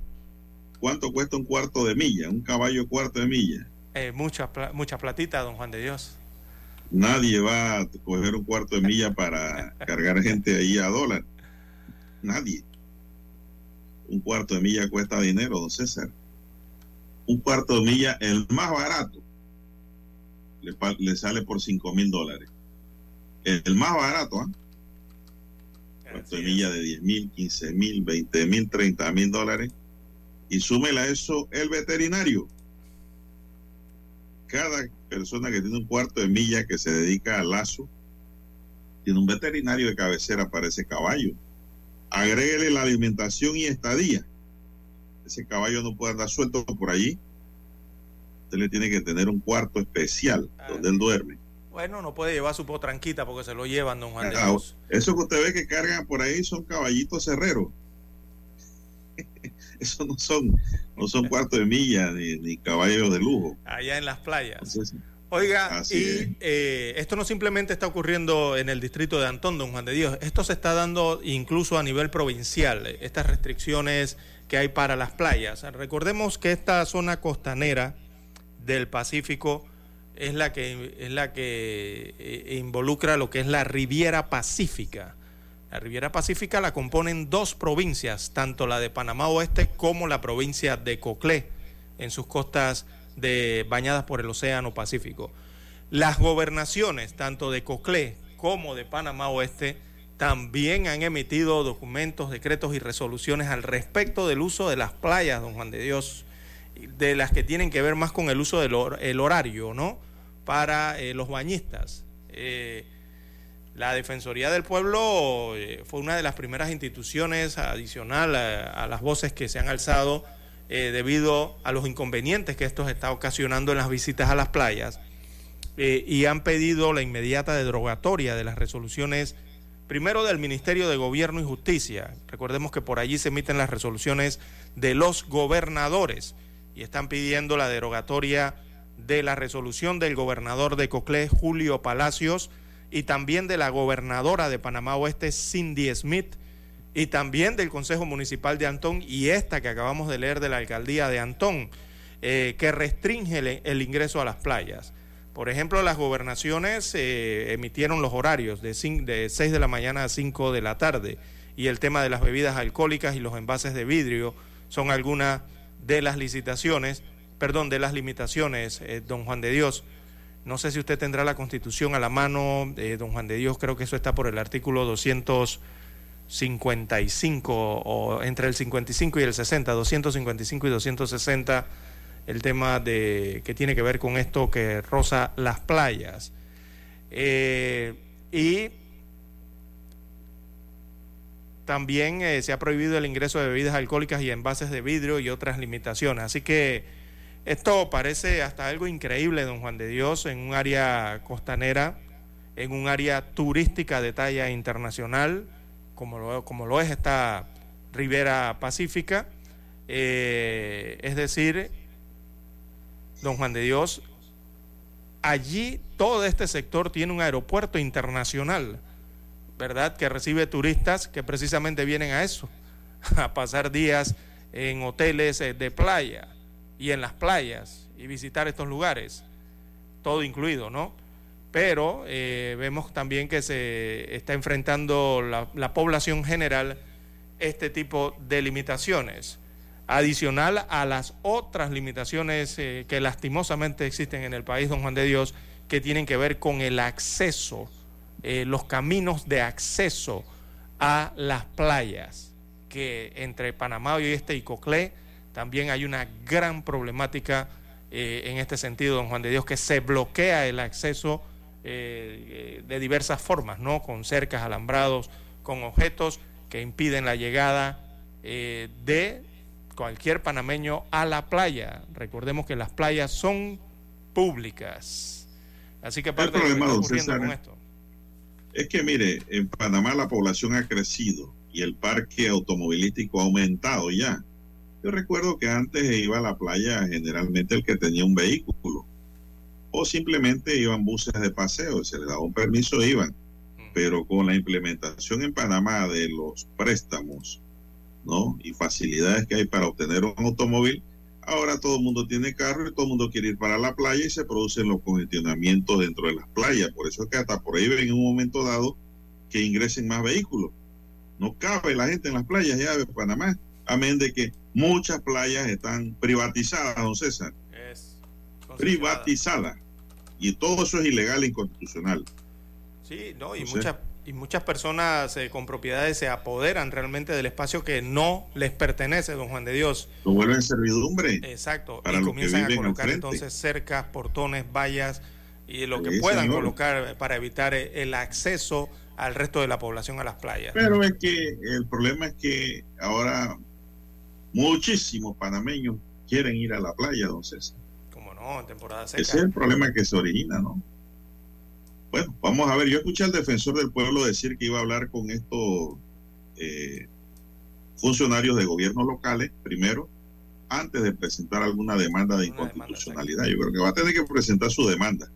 cuánto cuesta un cuarto de milla, un caballo cuarto de milla. Eh, mucha, mucha platita, don Juan de Dios. Nadie va a coger un cuarto de milla para cargar gente ahí a dólar. Nadie. Un cuarto de milla cuesta dinero, don César un cuarto de milla, el más barato, le, sale por 5 mil dólares. El, más barato, ¿ah? Cuarto de milla de 10 mil, 15 mil, 20 mil, 30 mil dólares. Y súmela eso el veterinario. Cada persona que tiene un cuarto de milla que se dedica al lazo, tiene un veterinario de cabecera para ese caballo. Agréguele la alimentación y estadía ese caballo no puede andar suelto por allí. Usted le tiene que tener un cuarto especial ah. donde él duerme. Bueno, no puede llevar su potranquita porque se lo llevan, don Juan ah, Eso que usted ve que cargan por ahí son caballitos cerreros. Eso no son, no son cuartos de milla ni, caballos de lujo. Allá en las playas. Oiga, y eh, esto no simplemente está ocurriendo en el distrito de Antón, don Juan de Dios, esto se está dando incluso a nivel provincial, estas restricciones que hay para las playas. Recordemos que esta zona costanera del Pacífico es la que, es la que eh, involucra lo que es la Riviera Pacífica. La Riviera Pacífica la componen dos provincias, tanto la de Panamá Oeste como la provincia de Coclé, en sus costas de, bañadas por el Océano Pacífico. Las gobernaciones, tanto de Coclé como de Panamá Oeste, también han emitido documentos, decretos y resoluciones al respecto del uso de las playas, don Juan de Dios, de las que tienen que ver más con el uso del el horario, ¿no? Para eh, los bañistas. Eh, la Defensoría del Pueblo eh, fue una de las primeras instituciones adicional a, las voces que se han alzado debido a los inconvenientes que esto está ocasionando en las visitas a las playas y han pedido la inmediata derogatoria de las resoluciones primero del Ministerio de Gobierno y Justicia. Recordemos que por allí se emiten las resoluciones de los gobernadores y están pidiendo la derogatoria de la resolución del gobernador de Coclé, Julio Palacios, y también de la gobernadora de Panamá Oeste, Cindy Smith, y también del Consejo Municipal de Antón y esta que acabamos de leer de la Alcaldía de Antón, eh, que restringe el ingreso a las playas. Por ejemplo, las gobernaciones eh, emitieron los horarios de, de 6 de la mañana a 5 de la tarde y el tema de las bebidas alcohólicas y los envases de vidrio son algunas de las licitaciones, perdón, de las limitaciones, eh, don Juan de Dios. No sé si usted tendrá la constitución a la mano, eh, don Juan de Dios, creo que eso está por el artículo 255 o entre el 55 y el 60, 255 y 260 el tema de que tiene que ver con esto que roza las playas. Eh, y también eh, se ha prohibido el ingreso de bebidas alcohólicas y envases de vidrio y otras limitaciones. Así que esto parece hasta algo increíble, don Juan de Dios, en un área costanera, en un área turística de talla internacional, como lo, es esta Ribera Pacífica. Eh, es decir, don Juan de Dios, allí todo este sector tiene un aeropuerto internacional, ¿verdad? Que recibe turistas que precisamente vienen a eso, a pasar días en hoteles eh, de playa y en las playas y visitar estos lugares, todo incluido, ¿no? Pero eh, vemos también que se está enfrentando la, población general este tipo de limitaciones, adicional a las otras limitaciones eh, que lastimosamente existen en el país, don Juan de Dios, que tienen que ver con el acceso, los caminos de acceso a las playas que entre Panamá y este y Coclé también hay una gran problemática eh, en este sentido, don Juan de Dios, que se bloquea el acceso eh, eh, de diversas formas, ¿no? Con cercas, alambrados, con objetos que impiden la llegada de cualquier panameño a la playa. Recordemos que las playas son públicas. Así que parte de lo que está con esto. Es que mire, en Panamá la población ha crecido y el parque automovilístico ha aumentado ya. Yo recuerdo que antes iba a la playa generalmente el que tenía un vehículo o simplemente iban buses de paseo, se les daba un permiso, iban. Pero con la implementación en Panamá de los préstamos, ¿no? Y facilidades que hay para obtener un automóvil, ahora todo el mundo tiene carro y todo el mundo quiere ir para la playa y se producen los congestionamientos dentro de las playas. Por eso es que hasta por ahí ven en un momento dado que ingresen más vehículos. No cabe la gente en las playas ya de Panamá, amén de que muchas playas están privatizadas, don César. Es privatizadas. Y todo eso es ilegal e inconstitucional. Sí, no, y muchas y muchas personas eh, con propiedades se apoderan realmente del espacio que no les pertenece, don Juan de Dios. Lo vuelven servidumbre. Exacto. y comienzan a colocar entonces cercas, portones, vallas y lo que puedan colocar para evitar eh, el acceso al resto de la población a las playas. Pero es que el problema es que ahora muchísimos panameños quieren ir a la playa, don César. Como no, en temporada seca. Ese es el problema que se origina, ¿no? Bueno, vamos a ver, yo escuché al defensor del pueblo decir que iba a hablar con estos eh, funcionarios de gobiernos locales primero, antes de presentar alguna demanda de inconstitucionalidad. yo creo que va a tener que presentar su demanda.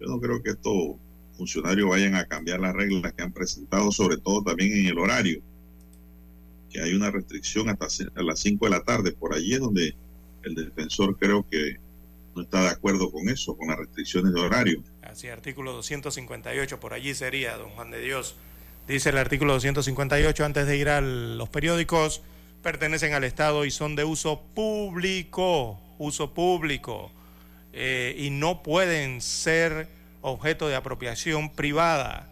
Yo no creo que esto funcionarios vayan a cambiar las reglas que han presentado, sobre todo también en el horario, que hay una restricción hasta a las 5 de la tarde. Por allí es donde el defensor creo que no está de acuerdo con eso, con las restricciones de horario. Así, artículo 258, por allí sería, don Juan de Dios. Dice el artículo 258, antes de ir a los periódicos, pertenecen al Estado y son de uso público, uso público, eh, y no pueden ser objeto de apropiación privada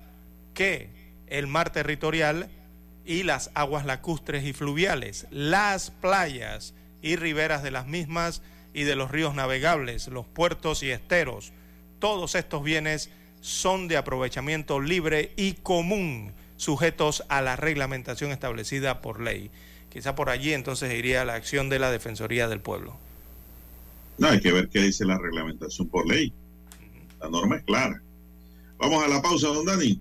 que el mar territorial y las aguas lacustres y fluviales, las playas y riberas de las mismas y de los ríos navegables, los puertos y esteros. Todos estos bienes son de aprovechamiento libre y común, sujetos a la reglamentación establecida por ley. Quizá por allí entonces iría la acción de la Defensoría del Pueblo. No, hay que ver qué dice la reglamentación por ley. La norma es clara. Vamos a la pausa, don Dani.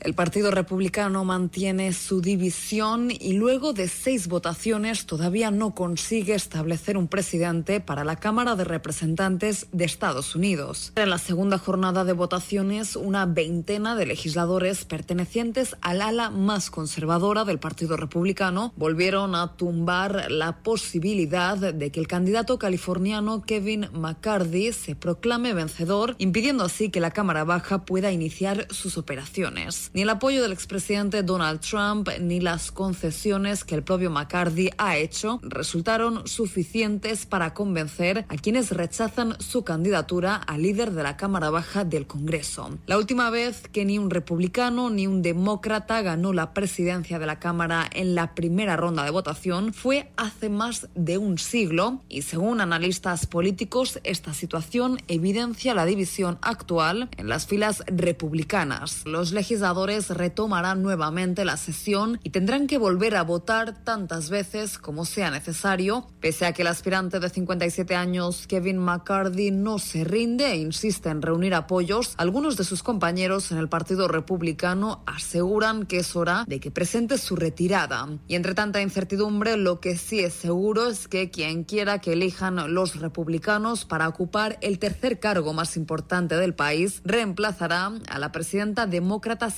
El Partido Republicano mantiene su división y luego de seis votaciones todavía no consigue establecer un presidente para la Cámara de Representantes de Estados Unidos. En la segunda jornada de votaciones, una veintena de legisladores pertenecientes al ala más conservadora del Partido Republicano volvieron a tumbar la posibilidad de que el candidato californiano Kevin McCarthy se proclame vencedor, impidiendo así que la Cámara Baja pueda iniciar sus operaciones. Ni el apoyo del expresidente Donald Trump ni las concesiones que el propio McCarthy ha hecho resultaron suficientes para convencer a quienes rechazan su candidatura a líder de la Cámara Baja del Congreso. La última vez que ni un republicano ni un demócrata ganó la presidencia de la Cámara en la primera ronda de votación fue hace más de un siglo y según analistas políticos esta situación evidencia la división actual en las filas republicanas. Los legisladores retomarán nuevamente la sesión y tendrán que volver a votar tantas veces como sea necesario, pese a que el aspirante de 57 años Kevin McCarthy no se rinde e insiste en reunir apoyos. Algunos de sus compañeros en el Partido Republicano aseguran que es hora de que presente su retirada. Y entre tanta incertidumbre, lo que sí es seguro es que quien quiera que elijan los republicanos para ocupar el tercer cargo más importante del país reemplazará a la presidenta demócrata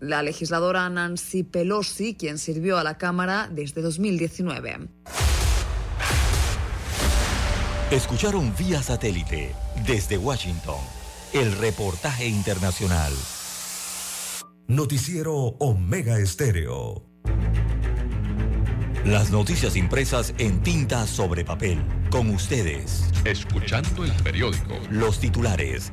la legisladora Nancy Pelosi, quien sirvió a la Cámara desde 2019. Escucharon vía satélite desde Washington el reportaje internacional. Noticiero Omega Estéreo. Las noticias impresas en tinta sobre papel. Con ustedes. Escuchando el periódico. Los titulares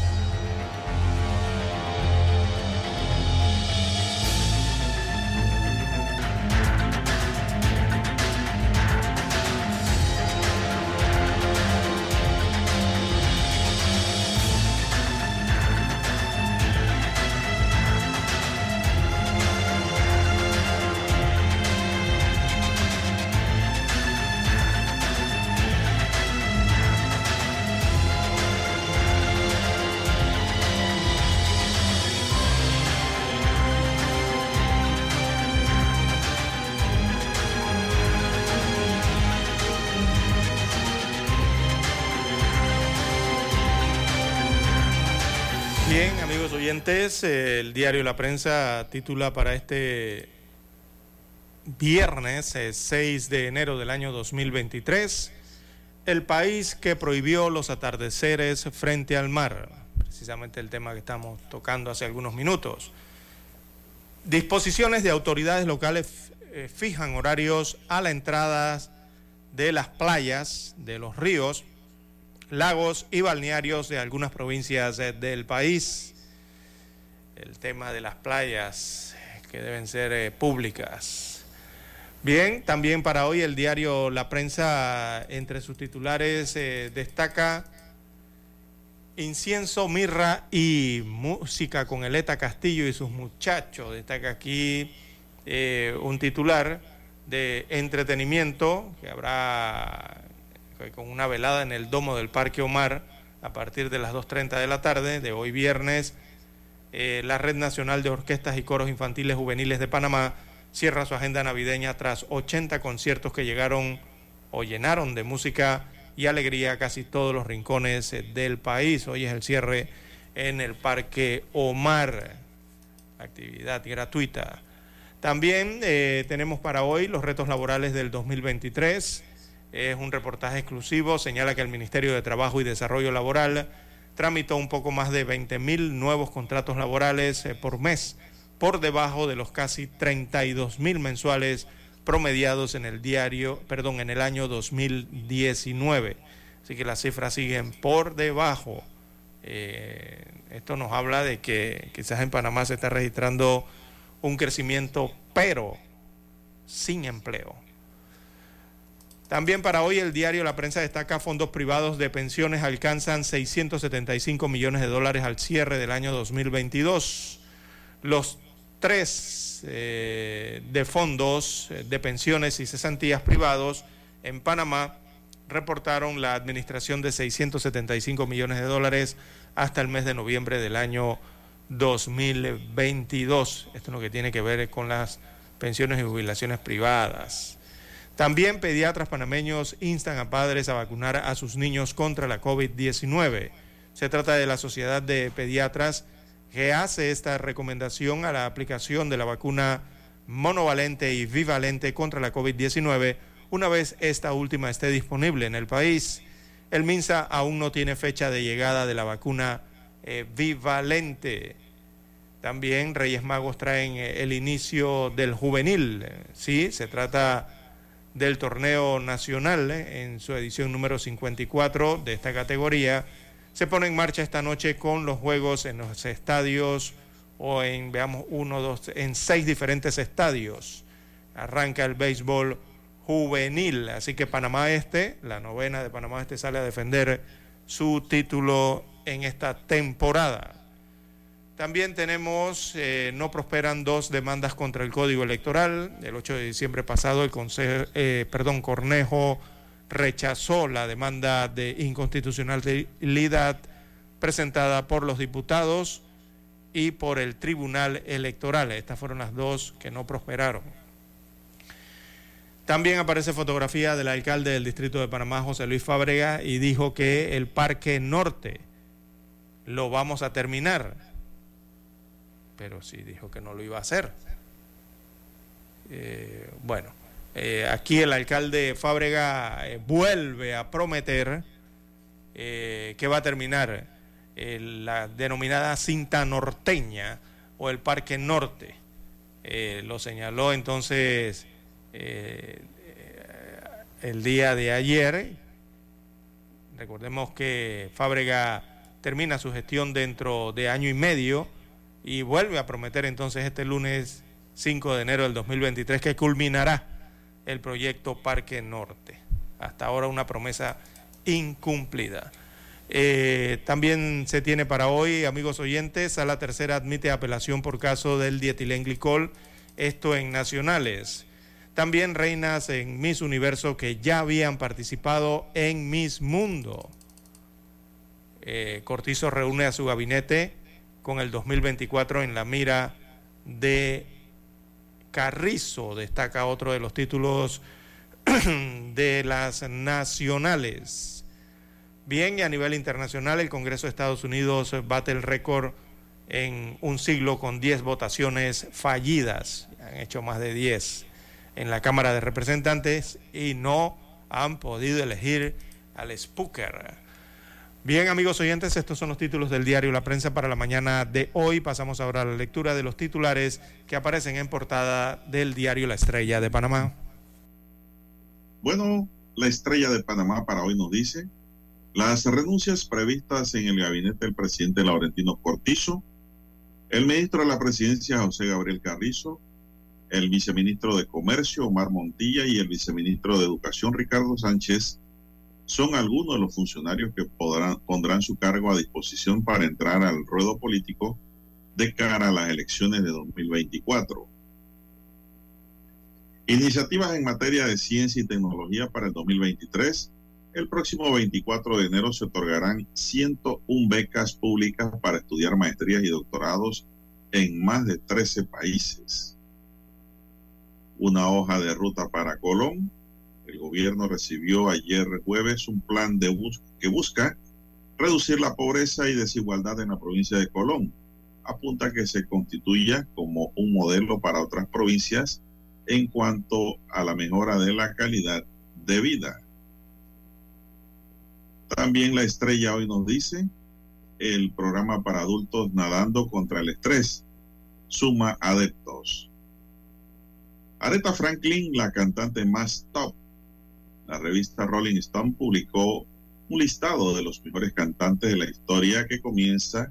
El diario La Prensa titula para este viernes 6 eh, de enero del año 2023, el país que prohibió los atardeceres frente al mar, precisamente el tema que estamos tocando hace algunos minutos. Disposiciones de autoridades locales eh, fijan horarios a la entrada de las playas, de los ríos, lagos y balnearios de algunas provincias eh, del país el tema de las playas que deben ser eh, públicas. Bien, también para hoy el diario La Prensa, entre sus titulares, eh, destaca Incienso, Mirra y Música con Eleta Castillo y sus muchachos. Destaca aquí eh, un titular de entretenimiento que habrá con una velada en el domo del Parque Omar a partir de las 2.30 de la tarde de hoy viernes eh, la Red Nacional de Orquestas y Coros Infantiles Juveniles de Panamá cierra su agenda navideña tras 80 conciertos que llegaron o llenaron de música y alegría casi todos los rincones eh, del país. Hoy es el cierre en el Parque Omar, actividad gratuita. También eh, tenemos para hoy los retos laborales del 2023. Es un reportaje exclusivo, señala que el Ministerio de Trabajo y Desarrollo Laboral tramitó un poco más de 20 mil nuevos contratos laborales eh, por mes, por debajo de los casi 32 mil mensuales promediados en el diario, perdón, en el año 2019. Así que las cifras siguen por debajo. Eh, esto nos habla de que quizás en Panamá se está registrando un crecimiento, pero sin empleo. También para hoy el diario La Prensa destaca fondos privados de pensiones alcanzan 675 millones de dólares al cierre del año 2022. Los tres eh, de fondos eh, de pensiones y cesantías privados en Panamá reportaron la administración de 675 millones de dólares hasta el mes de noviembre del año 2022. Esto es lo que tiene que ver con las pensiones y jubilaciones privadas. También pediatras panameños instan a padres a vacunar a sus niños contra la COVID-19. Se trata de la Sociedad de Pediatras que hace esta recomendación a la aplicación de la vacuna monovalente y bivalente contra la COVID-19 una vez esta última esté disponible en el país. El MINSA aún no tiene fecha de llegada de la vacuna eh, bivalente. También Reyes Magos traen eh, el inicio del juvenil. Sí, se trata del torneo nacional eh, en su edición número 54 de esta categoría. Se pone en marcha esta noche con los juegos en los estadios o en, veamos, uno, dos, en seis diferentes estadios. Arranca el béisbol juvenil. Así que Panamá Este, la novena de Panamá Este, sale a defender su título en esta temporada. También tenemos, eh, no prosperan dos demandas contra el Código Electoral. El 8 de diciembre pasado, el Consejo, eh, perdón, Cornejo rechazó la demanda de inconstitucionalidad presentada por los diputados y por el Tribunal Electoral. Estas fueron las dos que no prosperaron. También aparece fotografía del alcalde del distrito de Panamá, José Luis Fábrega, y dijo que el Parque Norte lo vamos a terminar. Pero sí dijo que no lo iba a hacer. Eh, bueno, eh, aquí el alcalde Fábrega eh, vuelve a prometer que va a terminar la denominada cinta norteña o el Parque Norte. lo señaló entonces el día de ayer. Recordemos que Fábrega termina su gestión dentro de año y medio y vuelve a prometer entonces este lunes 5 de enero del 2023 que culminará el proyecto Parque Norte. Hasta ahora una promesa incumplida. Eh, también se tiene para hoy, amigos oyentes, a la tercera admite apelación por caso del dietilenglicol, esto en nacionales. También reinas en Miss Universo que ya habían participado en Miss Mundo. Eh, Cortizo reúne a su gabinete con el 2024 en la mira de Carrizo. Destaca otro de los títulos de las nacionales. Bien, y a nivel internacional, el Congreso de Estados Unidos bate el récord en un siglo con 10 votaciones fallidas. Han hecho más de 10 en la Cámara de Representantes y no han podido elegir al Spooker. Bien, amigos oyentes, estos son los títulos del diario La Prensa para la mañana de hoy. Pasamos ahora a la lectura de los titulares que aparecen en portada del diario La Estrella de Panamá. Bueno, la Estrella de Panamá para hoy nos dice las renuncias previstas en el gabinete del presidente Laurentino Cortizo, el ministro de la presidencia José Gabriel Carrizo, el viceministro de Comercio, Omar Montilla, y el viceministro de Educación, Ricardo Sánchez, son algunos de los funcionarios que podrán, pondrán su cargo a disposición para entrar al ruedo político de cara a las elecciones de 2024. Iniciativas en materia de ciencia y tecnología para el 2023. El próximo 24 de enero se otorgarán 101 becas públicas para estudiar maestrías y doctorados en más de 13 países una hoja de ruta para Colón. El gobierno recibió ayer jueves un plan de que busca reducir la pobreza y desigualdad en la provincia de Colón. Apunta que se constituya como un modelo para otras provincias en cuanto a la mejora de la calidad de vida. También la estrella hoy nos dice el programa para adultos nadando contra el estrés suma adeptos. Aretha Franklin, la cantante más top. La revista Rolling Stone publicó un listado de los mejores cantantes de la historia que comienza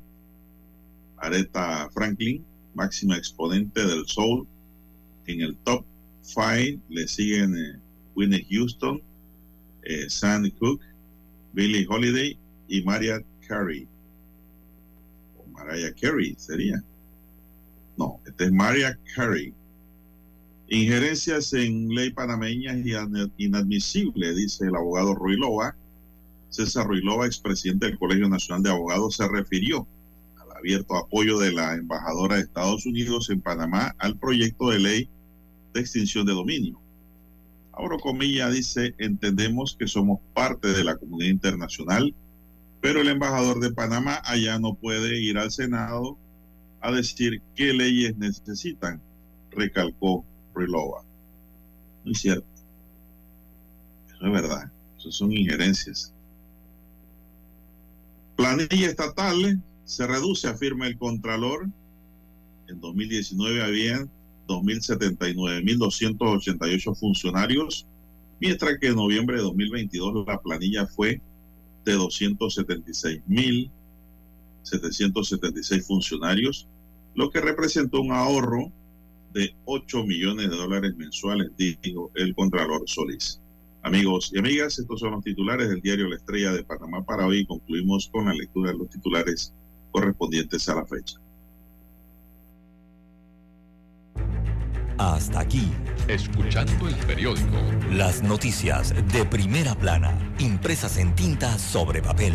Aretha Franklin, máxima exponente del soul. En el top 5 le siguen eh, Whitney Houston, eh, Sandy Cook, Billie Holiday y Mariah Carey. O Mariah Carey sería. No, este es Mariah Carey Injerencias en ley panameña inadmisible, dice el abogado Ruilova. César Ruilova, expresidente del Colegio Nacional de Abogados, se refirió al abierto apoyo de la embajadora de Estados Unidos en Panamá al proyecto de ley de extinción de dominio. Abro comilla dice, entendemos que somos parte de la comunidad internacional, pero el embajador de Panamá allá no puede ir al Senado a decir qué leyes necesitan, recalcó No es cierto. Eso es verdad. Eso son injerencias. Planilla estatal se reduce, afirma el Contralor. En 2019 había 2.079.288 funcionarios, mientras que en noviembre de 2022 la planilla fue de 276.776 funcionarios, lo que representó un ahorro de 8 millones de dólares mensuales, dijo el Contralor Solís. Amigos y amigas, estos son los titulares del diario La Estrella de Panamá para hoy. Concluimos con la lectura de los titulares correspondientes a la fecha. Hasta aquí, escuchando el periódico. Las noticias de primera plana, impresas en tinta sobre papel.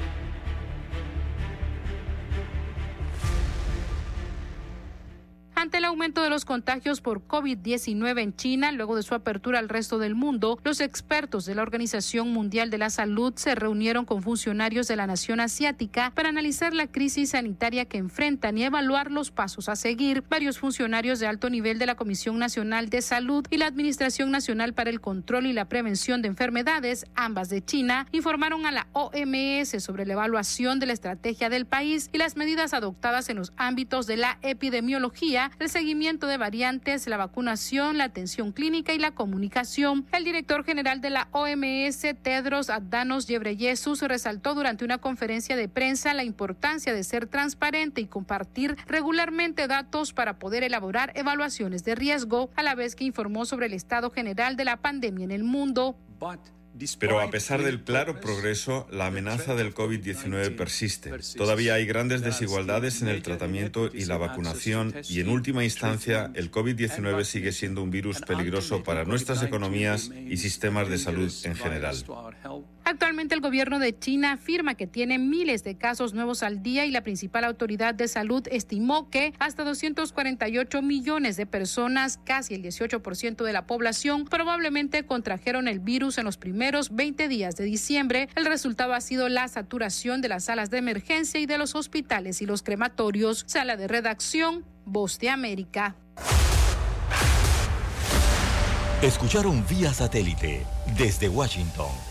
Aumento de los contagios por COVID-19 en China, luego de su apertura al resto del mundo, los expertos de la Organización Mundial de la Salud se reunieron con funcionarios de la nación asiática para analizar la crisis sanitaria que enfrentan y evaluar los pasos a seguir. Varios funcionarios de alto nivel de la Comisión Nacional de Salud y la Administración Nacional para el Control y la Prevención de Enfermedades, ambas de China, informaron a la OMS sobre la evaluación de la estrategia del país y las medidas adoptadas en los ámbitos de la epidemiología el seguimiento de variantes, la vacunación, la atención clínica y la comunicación. El director general de la OMS, Tedros Adhanos Ghebreyesus, resaltó durante una conferencia de prensa la importancia de ser transparente y compartir regularmente datos para poder elaborar evaluaciones de riesgo, a la vez que informó sobre el estado general de la pandemia en el mundo. Pero a pesar del claro progreso, la amenaza del COVID-19 persiste. Todavía hay grandes desigualdades en el tratamiento y la vacunación y en última instancia el COVID-19 sigue siendo un virus peligroso para nuestras economías y sistemas de salud en general. Actualmente el gobierno de China afirma que tiene miles de casos nuevos al día y la principal autoridad de salud estimó que hasta 248 millones de personas, casi el 18% de la población, probablemente contrajeron el virus en los primeros 20 días de diciembre. El resultado ha sido la saturación de las salas de emergencia y de los hospitales y los crematorios. Sala de redacción, Voz de América. Escucharon vía satélite desde Washington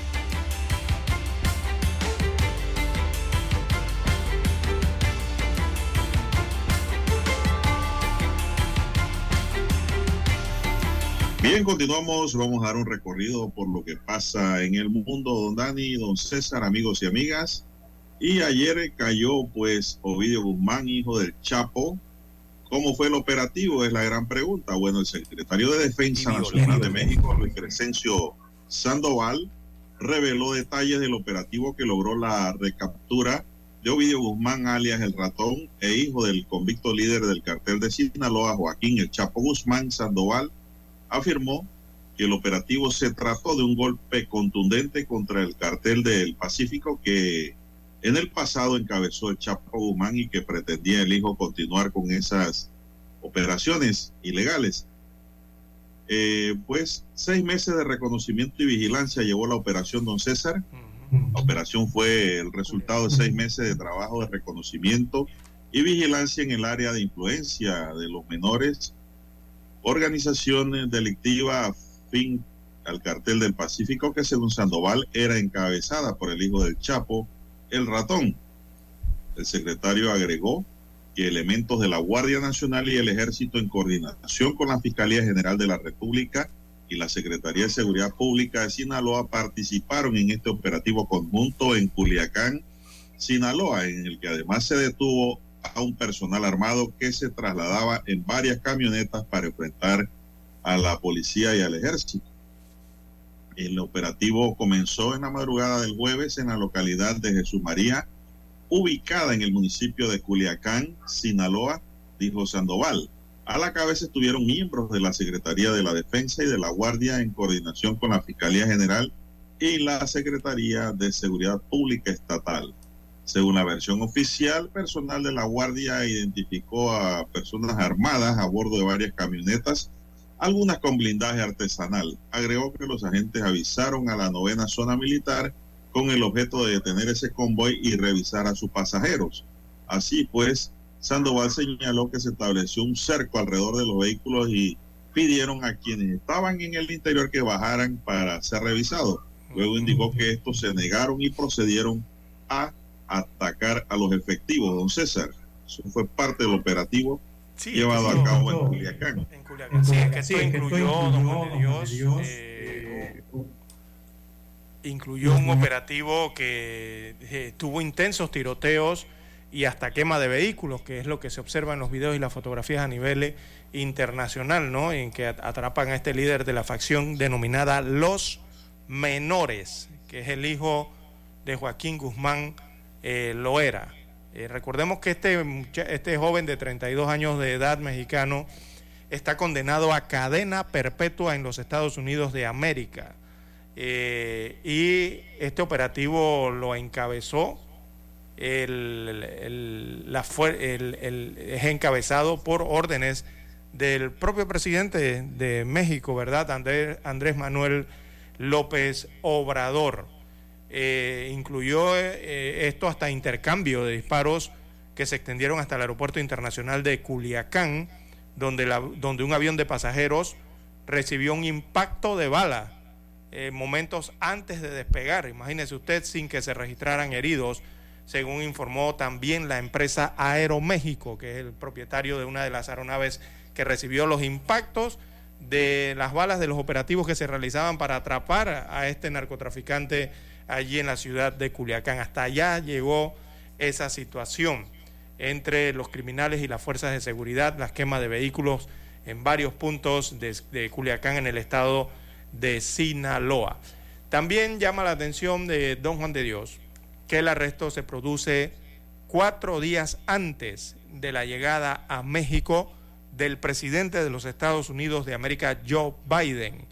Bien, continuamos. Vamos a dar un recorrido por lo que pasa en el mundo, don Dani, don César, amigos y amigas. Y ayer cayó, pues, Ovidio Guzmán, hijo del Chapo. ¿Cómo fue el operativo? Es la gran pregunta. Bueno, el secretario de Defensa Nacional de México, Luis Crescencio Sandoval, reveló detalles del operativo que logró la recaptura de Ovidio Guzmán, alias El Ratón, e hijo del convicto líder del cartel de Sinaloa, Joaquín El Chapo Guzmán Sandoval, afirmó que el operativo se trató de un golpe contundente contra el cartel del Pacífico que en el pasado encabezó el Chapo Guzmán y que pretendía el hijo continuar con esas operaciones ilegales. Eh, pues seis meses de reconocimiento y vigilancia llevó la operación Don César. La operación fue el resultado de seis meses de trabajo de reconocimiento y vigilancia en el área de influencia de los menores organización delictiva fin al cartel del Pacífico que según Sandoval era encabezada por el hijo del Chapo, el ratón. El secretario agregó que elementos de la Guardia Nacional y el Ejército en coordinación con la Fiscalía General de la República y la Secretaría de Seguridad Pública de Sinaloa participaron en este operativo conjunto en Culiacán, Sinaloa, en el que además se detuvo a un personal armado que se trasladaba en varias camionetas para enfrentar a la policía y al ejército. El operativo comenzó en la madrugada del jueves en la localidad de Jesús María, ubicada en el municipio de Culiacán, Sinaloa, dijo Sandoval. A la cabeza estuvieron miembros de la Secretaría de la Defensa y de la Guardia en coordinación con la Fiscalía General y la Secretaría de Seguridad Pública Estatal. Según la versión oficial, personal de la Guardia identificó a personas armadas a bordo de varias camionetas, algunas con blindaje artesanal. Agregó que los agentes avisaron a la novena zona militar con el objeto de detener ese convoy y revisar a sus pasajeros. Así pues, Sandoval señaló que se estableció un cerco alrededor de los vehículos y pidieron a quienes estaban en el interior que bajaran para ser revisados. Luego indicó que estos se negaron y procedieron a atacar a los efectivos, don César. Eso fue parte del operativo llevado a cabo en Culiacán. En Culiacán. Sí, es que esto incluyó, don Juan de Dios, eh, incluyó un operativo que eh, tuvo intensos tiroteos y hasta quema de vehículos, que es lo que se observa en los videos y las fotografías a nivel internacional, ¿no? En que atrapan a este líder de la facción denominada Los Menores, que es el hijo de Joaquín Guzmán eh, lo era. Eh, recordemos que este, este joven de 32 años de edad mexicano está condenado a cadena perpetua en los Estados Unidos de América. Eh, y este operativo lo encabezó, el, es encabezado por órdenes del propio presidente de México, ¿verdad? Andrés Manuel López Obrador. Eh, incluyó eh, esto hasta intercambio de disparos que se extendieron hasta el aeropuerto internacional de Culiacán, donde, donde un avión de pasajeros recibió un impacto de bala eh, momentos antes de despegar. Imagínese usted sin que se registraran heridos, según informó también la empresa Aeroméxico, que es el propietario de una de las aeronaves que recibió los impactos de las balas de los operativos que se realizaban para atrapar a este narcotraficante allí en la ciudad de Culiacán. Hasta allá llegó esa situación entre los criminales y las fuerzas de seguridad, las quemas de vehículos en varios puntos de, Culiacán en el estado de Sinaloa. También llama la atención de don Juan de Dios que el arresto se produce cuatro días antes de la llegada a México del presidente de los Estados Unidos de América, Joe Biden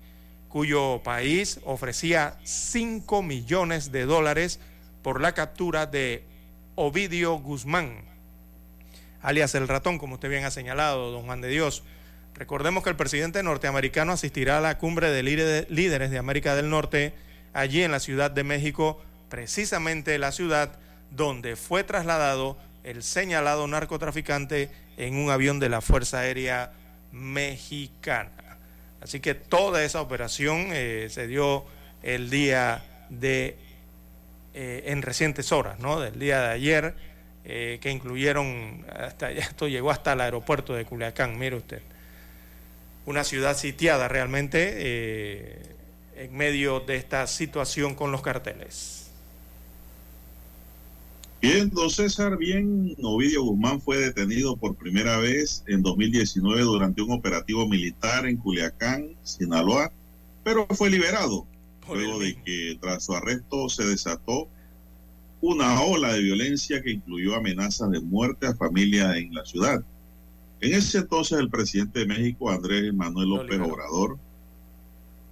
cuyo país ofrecía 5 millones de dólares por la captura de Ovidio Guzmán. alias el ratón, como usted bien ha señalado, don Juan de Dios. Recordemos que el presidente norteamericano asistirá a la cumbre de líderes de América del Norte allí en la Ciudad de México, precisamente la ciudad donde fue trasladado el señalado narcotraficante en un avión de la Fuerza Aérea Mexicana. Así que toda esa operación eh, se dio el día de, eh, en recientes horas, ¿no? Del día de ayer, eh, que incluyeron, hasta, esto llegó hasta el aeropuerto de Culiacán, mire usted. Una ciudad sitiada realmente en medio de esta situación con los carteles. Bien, don César, bien, Ovidio Guzmán fue detenido por primera vez en 2019 durante un operativo militar en Culiacán, Sinaloa, pero fue liberado luego de que tras su arresto se desató una ola de violencia que incluyó amenazas de muerte a familias en la ciudad. En ese entonces el presidente de México, Andrés Manuel López Obrador,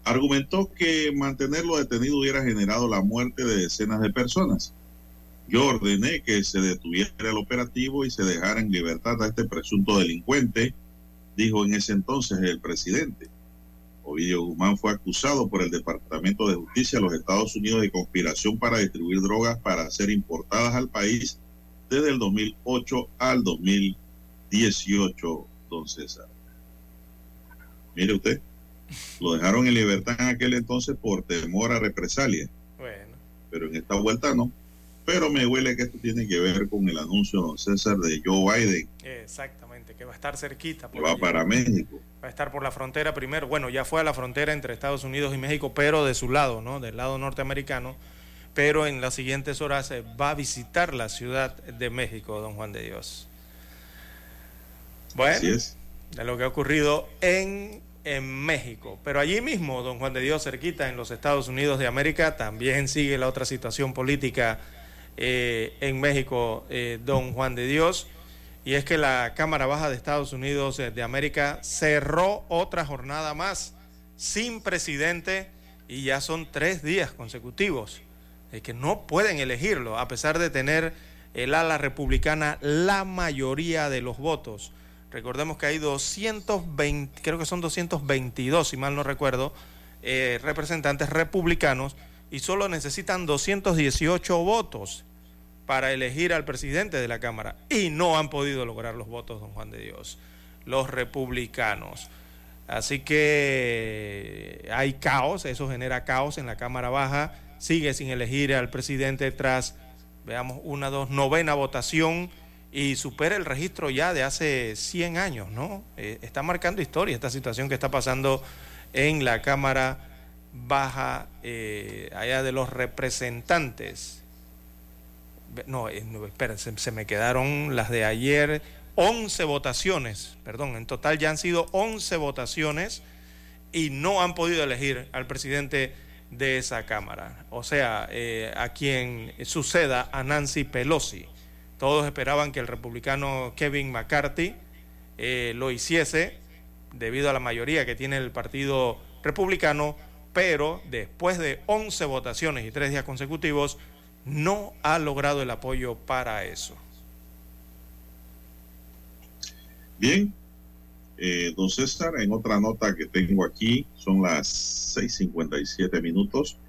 argumentó que mantenerlo detenido hubiera generado la muerte de decenas de personas. Yo ordené que se detuviera el operativo y se dejara en libertad a este presunto delincuente, dijo en ese entonces el presidente. Ovidio Guzmán fue acusado por el Departamento de Justicia de los Estados Unidos de conspiración para distribuir drogas para ser importadas al país desde el 2008 al 2018, don César. Mire usted, lo dejaron en libertad en aquel entonces por temor a represalia. Bueno. Pero en esta vuelta no. Pero me huele que esto tiene que ver con el anuncio, don César, de Joe Biden. Exactamente, que va a estar cerquita. va para México. Va a estar por la frontera primero. Bueno, ya fue a la frontera entre Estados Unidos y México, pero de su lado, ¿no? Del lado norteamericano. Pero en las siguientes horas eh, va a visitar la Ciudad de México, don Juan de Dios. Bueno, de lo que ha ocurrido en en México. Pero allí mismo, don Juan de Dios, cerquita en los Estados Unidos de América, también sigue la otra situación política eh, en México, eh, don Juan de Dios, y es que la Cámara Baja de Estados Unidos de América cerró otra jornada más sin presidente y ya son tres días consecutivos de que no pueden elegirlo, a pesar de tener el ala republicana la mayoría de los votos. Recordemos que hay 220, creo que son 222, si mal no recuerdo, eh, representantes republicanos y solo necesitan 218 votos para elegir al presidente de la Cámara y no han podido lograr los votos, don Juan de Dios, los republicanos. Así que hay caos, eso genera caos en la Cámara Baja, sigue sin elegir al presidente tras, veamos, una, dos, novena votación y supera el registro ya de hace 100 años, ¿no? Eh, está marcando historia esta situación que está pasando en la Cámara Baja, eh, allá de los representantes. No, eh, espera, se, me quedaron las de ayer, 11 votaciones, perdón, en total ya han sido 11 votaciones y no han podido elegir al presidente de esa Cámara, o sea, eh, a quien suceda a Nancy Pelosi. Todos esperaban que el republicano Kevin McCarthy eh, lo hiciese debido a la mayoría que tiene el Partido Republicano, pero después de 11 votaciones y tres días consecutivos, no ha logrado el apoyo para eso. Bien, eh, don César, en otra nota que tengo aquí, son las 6.57 minutos.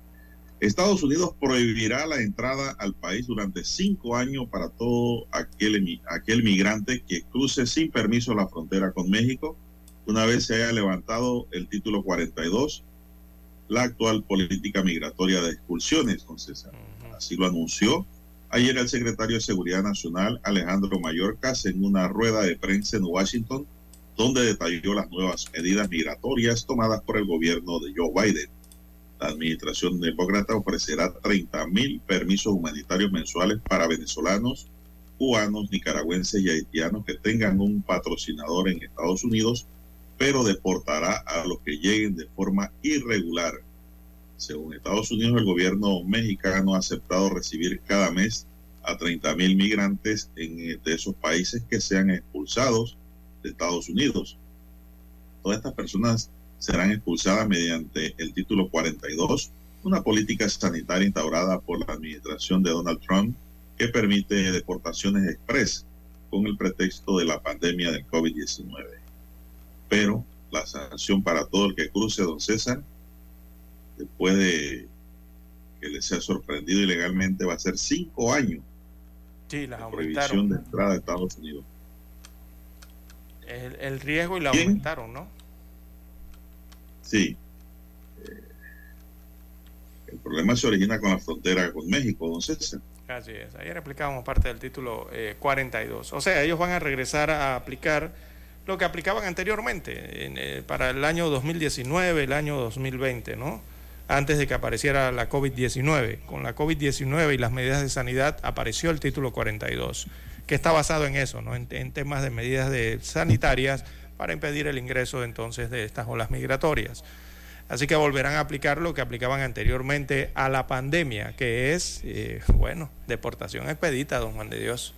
Estados Unidos prohibirá la entrada al país durante cinco años para todo aquel, aquel migrante que cruce sin permiso la frontera con México, una vez se haya levantado el título 42, la actual política migratoria de expulsiones, don César. Así lo anunció ayer el secretario de Seguridad Nacional Alejandro Mayorkas en una rueda de prensa en Washington, donde detalló las nuevas medidas migratorias tomadas por el gobierno de Joe Biden. La administración demócrata ofrecerá 30 mil permisos humanitarios mensuales para venezolanos, cubanos, nicaragüenses y haitianos que tengan un patrocinador en Estados Unidos, pero deportará a los que lleguen de forma irregular según Estados Unidos, el gobierno mexicano ha aceptado recibir cada mes a 30 mil migrantes en, eh, de esos países que sean expulsados de Estados Unidos. Todas estas personas serán expulsadas mediante el título 42, una política sanitaria instaurada por la administración de Donald Trump que permite deportaciones express con el pretexto de la pandemia del COVID-19. Pero la sanción para todo el que cruce, don César, después de que le sea sorprendido ilegalmente, va a ser cinco años Sí, las de prohibición de entrada a Estados Unidos. El, el riesgo y la ¿Quién? aumentaron, ¿no? Sí. Eh, el problema se origina con la frontera con México, don César. Así es. Ayer explicábamos parte del título eh, 42. O sea, ellos van a regresar a aplicar lo que aplicaban anteriormente en, eh, para el año 2019, el año 2020, ¿no? Antes de que apareciera la COVID-19. Con la COVID-19 y las medidas de sanidad apareció el título 42, que está basado en eso, ¿no? En, temas de medidas sanitarias para impedir el ingreso entonces de estas olas migratorias. Así que volverán a aplicar lo que aplicaban anteriormente a la pandemia, que es, eh, bueno, deportación expedita, don Juan de Dios,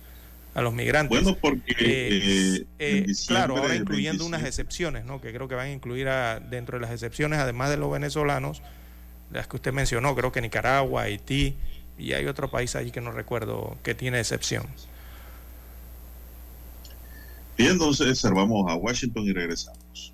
a los migrantes. Bueno, porque Eh, eh, eh, claro, ahora incluyendo 27 unas excepciones, ¿no? Que creo que van a incluir a- dentro de las excepciones, además de los venezolanos, las que usted mencionó, creo que Nicaragua, Haití, y hay otro país allí que no recuerdo que tiene excepción. Bien, entonces vamos a Washington y regresamos.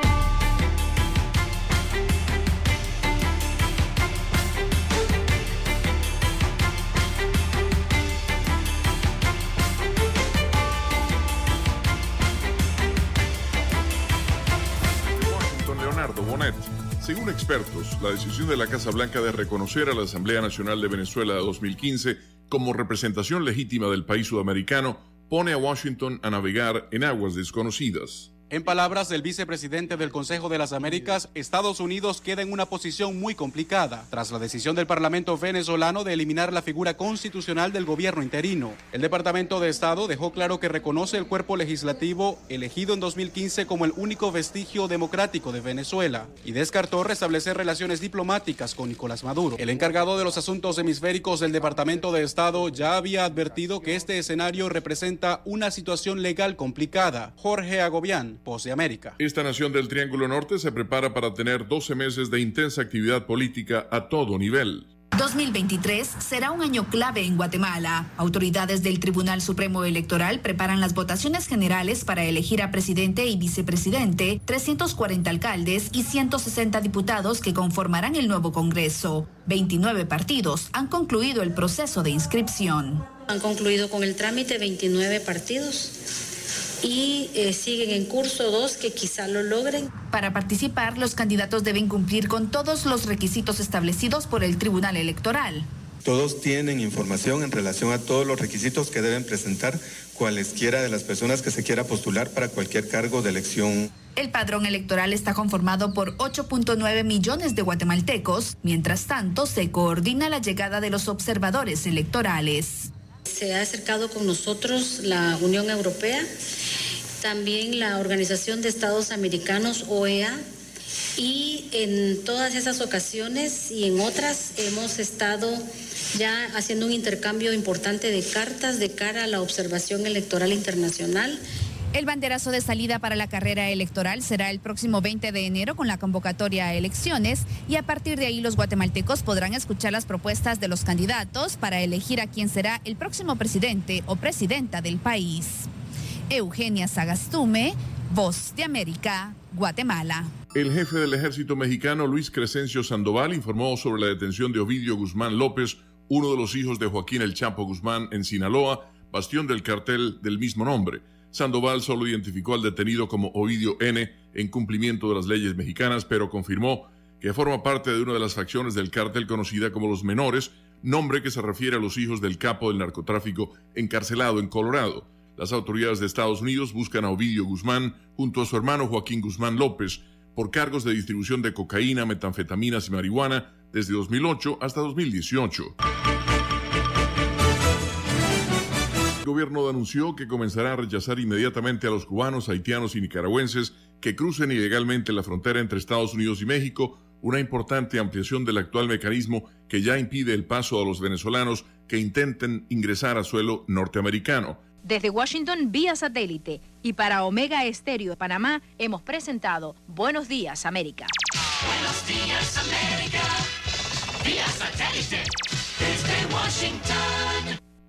Bonet. Según expertos, la decisión de la Casa Blanca de reconocer a la Asamblea Nacional de Venezuela de 2015 como representación legítima del país sudamericano pone a Washington a navegar en aguas desconocidas. En palabras del vicepresidente del Consejo de las Américas, Estados Unidos queda en una posición muy complicada tras la decisión del Parlamento venezolano de eliminar la figura constitucional del gobierno interino. El Departamento de Estado dejó claro que reconoce el cuerpo legislativo elegido en 2015 como el único vestigio democrático de Venezuela y descartó restablecer relaciones diplomáticas con Nicolás Maduro. El encargado de los asuntos hemisféricos del Departamento de Estado ya había advertido que este escenario representa una situación legal complicada. Jorge Agobián, Voz de América. Esta nación del Triángulo Norte se prepara para tener 12 meses de intensa actividad política a todo nivel. 2023 será un año clave en Guatemala. Autoridades del Tribunal Supremo Electoral preparan las votaciones generales para elegir a presidente y vicepresidente, 340 alcaldes y 160 diputados que conformarán el nuevo Congreso. 29 partidos han concluido el proceso de inscripción. Han concluido con el trámite 29 partidos y eh, siguen en curso dos que quizá lo logren. Para participar, los candidatos deben cumplir con todos los requisitos establecidos por el Tribunal Electoral. Todos tienen información en relación a todos los requisitos que deben presentar cualesquiera de las personas que se quiera postular para cualquier cargo de elección. El padrón electoral está conformado por 8.9 millones de guatemaltecos. Mientras tanto, se coordina la llegada de los observadores electorales. Se ha acercado con nosotros la Unión Europea, también la Organización de Estados Americanos, OEA, y en todas esas ocasiones y en otras hemos estado ya haciendo un intercambio importante de cartas de cara a la observación electoral internacional. El banderazo de salida para la carrera electoral será el próximo 20 de enero con la convocatoria a elecciones y a partir de ahí los guatemaltecos podrán escuchar las propuestas de los candidatos para elegir a quién será el próximo presidente o presidenta del país. Eugenia Sagastume, Voz de América, Guatemala. El jefe del ejército mexicano, Luis Crescencio Sandoval, informó sobre la detención de Ovidio Guzmán López, uno de los hijos de Joaquín El Chapo Guzmán en Sinaloa, bastión del cartel del mismo nombre. Sandoval solo identificó al detenido como Ovidio N en cumplimiento de las leyes mexicanas, pero confirmó que forma parte de una de las facciones del cártel conocida como los Menores, nombre que se refiere a los hijos del capo del narcotráfico encarcelado en Colorado. Las autoridades de Estados Unidos buscan a Ovidio Guzmán junto a su hermano Joaquín Guzmán López por cargos de distribución de cocaína, metanfetaminas y marihuana desde 2008 hasta 2018. El gobierno anunció que comenzará a rechazar inmediatamente a los cubanos, haitianos y nicaragüenses que crucen ilegalmente la frontera entre Estados Unidos y México, una importante ampliación del actual mecanismo que ya impide el paso a los venezolanos que intenten ingresar a suelo norteamericano. Desde Washington vía satélite y para Omega Estéreo de Panamá hemos presentado Buenos Días América. Buenos días América, vía satélite desde Washington.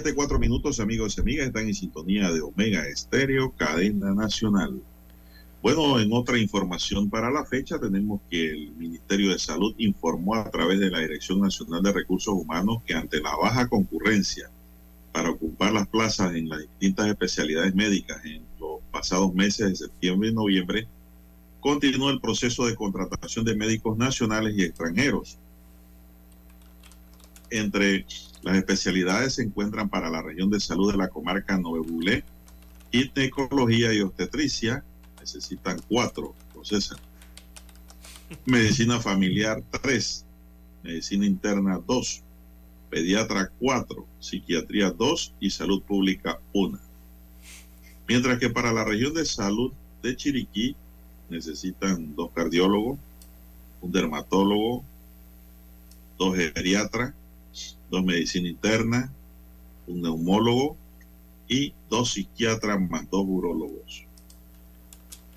7, 4 minutos, amigos y amigas. Están en sintonía de Omega Estéreo, cadena nacional. Bueno, en otra información para la fecha, tenemos que el Ministerio de Salud informó a través de la Dirección Nacional de Recursos Humanos que ante la baja concurrencia para ocupar las plazas en las distintas especialidades médicas en los pasados meses de septiembre y noviembre, continuó el proceso de contratación de médicos nacionales y extranjeros. Entre las especialidades se encuentran para la región de salud de la comarca Novebulé, ginecología y obstetricia, necesitan cuatro, César. Medicina familiar, tres. Medicina interna, dos. Pediatra, cuatro. Psiquiatría, dos. Y salud pública, una. Mientras que para la región de salud de Chiriquí necesitan dos cardiólogos, un dermatólogo, dos geriatras, dos medicina interna, un neumólogo y dos psiquiatras más dos urólogos.